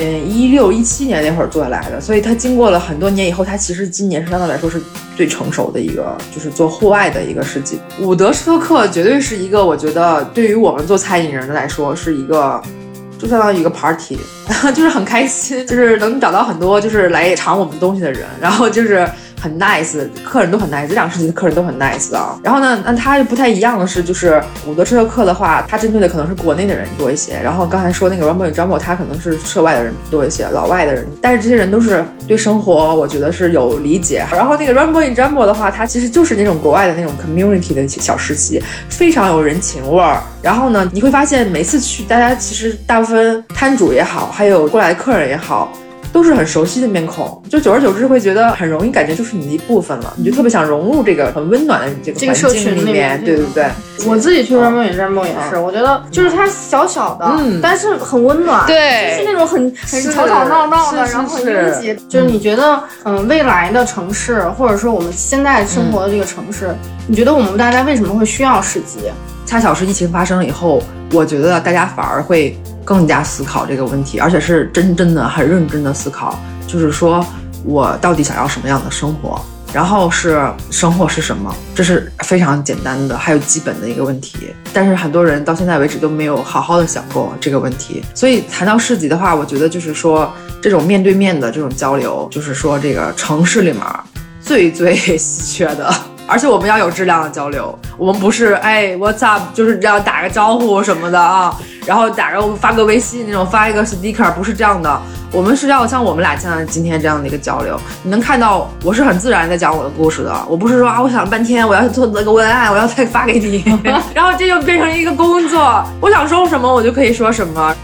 嗯一六一七年那会儿做下来的，所以它经过了很多年以后，它其实今年是相对来说是最成熟的一个，就是做户外的一个设计。伍德斯托克绝对是一个，我觉得对于我们做餐饮人的来说是一个，就相当于一个 party，就是很开心，就是能找到很多就是来尝我们东西的人，然后就是。很 nice，客人都很 nice，这两个市的客人都很 nice 啊。然后呢，那它就不太一样的是，就是伍德施特克的话，它针对的可能是国内的人多一些。然后刚才说那个 Rumble Jumbo，它可能是涉外的人多一些，老外的人。但是这些人都是对生活，我觉得是有理解。然后那个 Rumble Jumbo 的话，它其实就是那种国外的那种 community 的小实习，非常有人情味儿。然后呢，你会发现每次去，大家其实大部分摊主也好，还有过来的客人也好。都是很熟悉的面孔，就久而久之会觉得很容易感觉就是你的一部分了，你就特别想融入这个很温暖的这个环境里面，对对对。我自己去热梦也是，梦也是，我觉得就是它小小的，但是很温暖，对，就是那种很很吵吵闹闹的，然后很拥挤。就是你觉得，嗯，未来的城市，或者说我们现在生活的这个城市，你觉得我们大家为什么会需要市集？恰巧是疫情发生了以后，我觉得大家反而会。更加思考这个问题，而且是真真的很认真的思考，就是说我到底想要什么样的生活，然后是生活是什么，这是非常简单的，还有基本的一个问题。但是很多人到现在为止都没有好好的想过这个问题。所以谈到市集的话，我觉得就是说这种面对面的这种交流，就是说这个城市里面最最 稀缺的。而且我们要有质量的交流，我们不是哎，What's up，就是这样打个招呼什么的啊，然后打个发个微信那种发一个 sticker，不是这样的，我们是要像我们俩像今天这样的一个交流。你能看到我是很自然在讲我的故事的，我不是说啊，我想半天我要做那个文案，我要再发给你，然后这就变成一个工作，我想说什么我就可以说什么。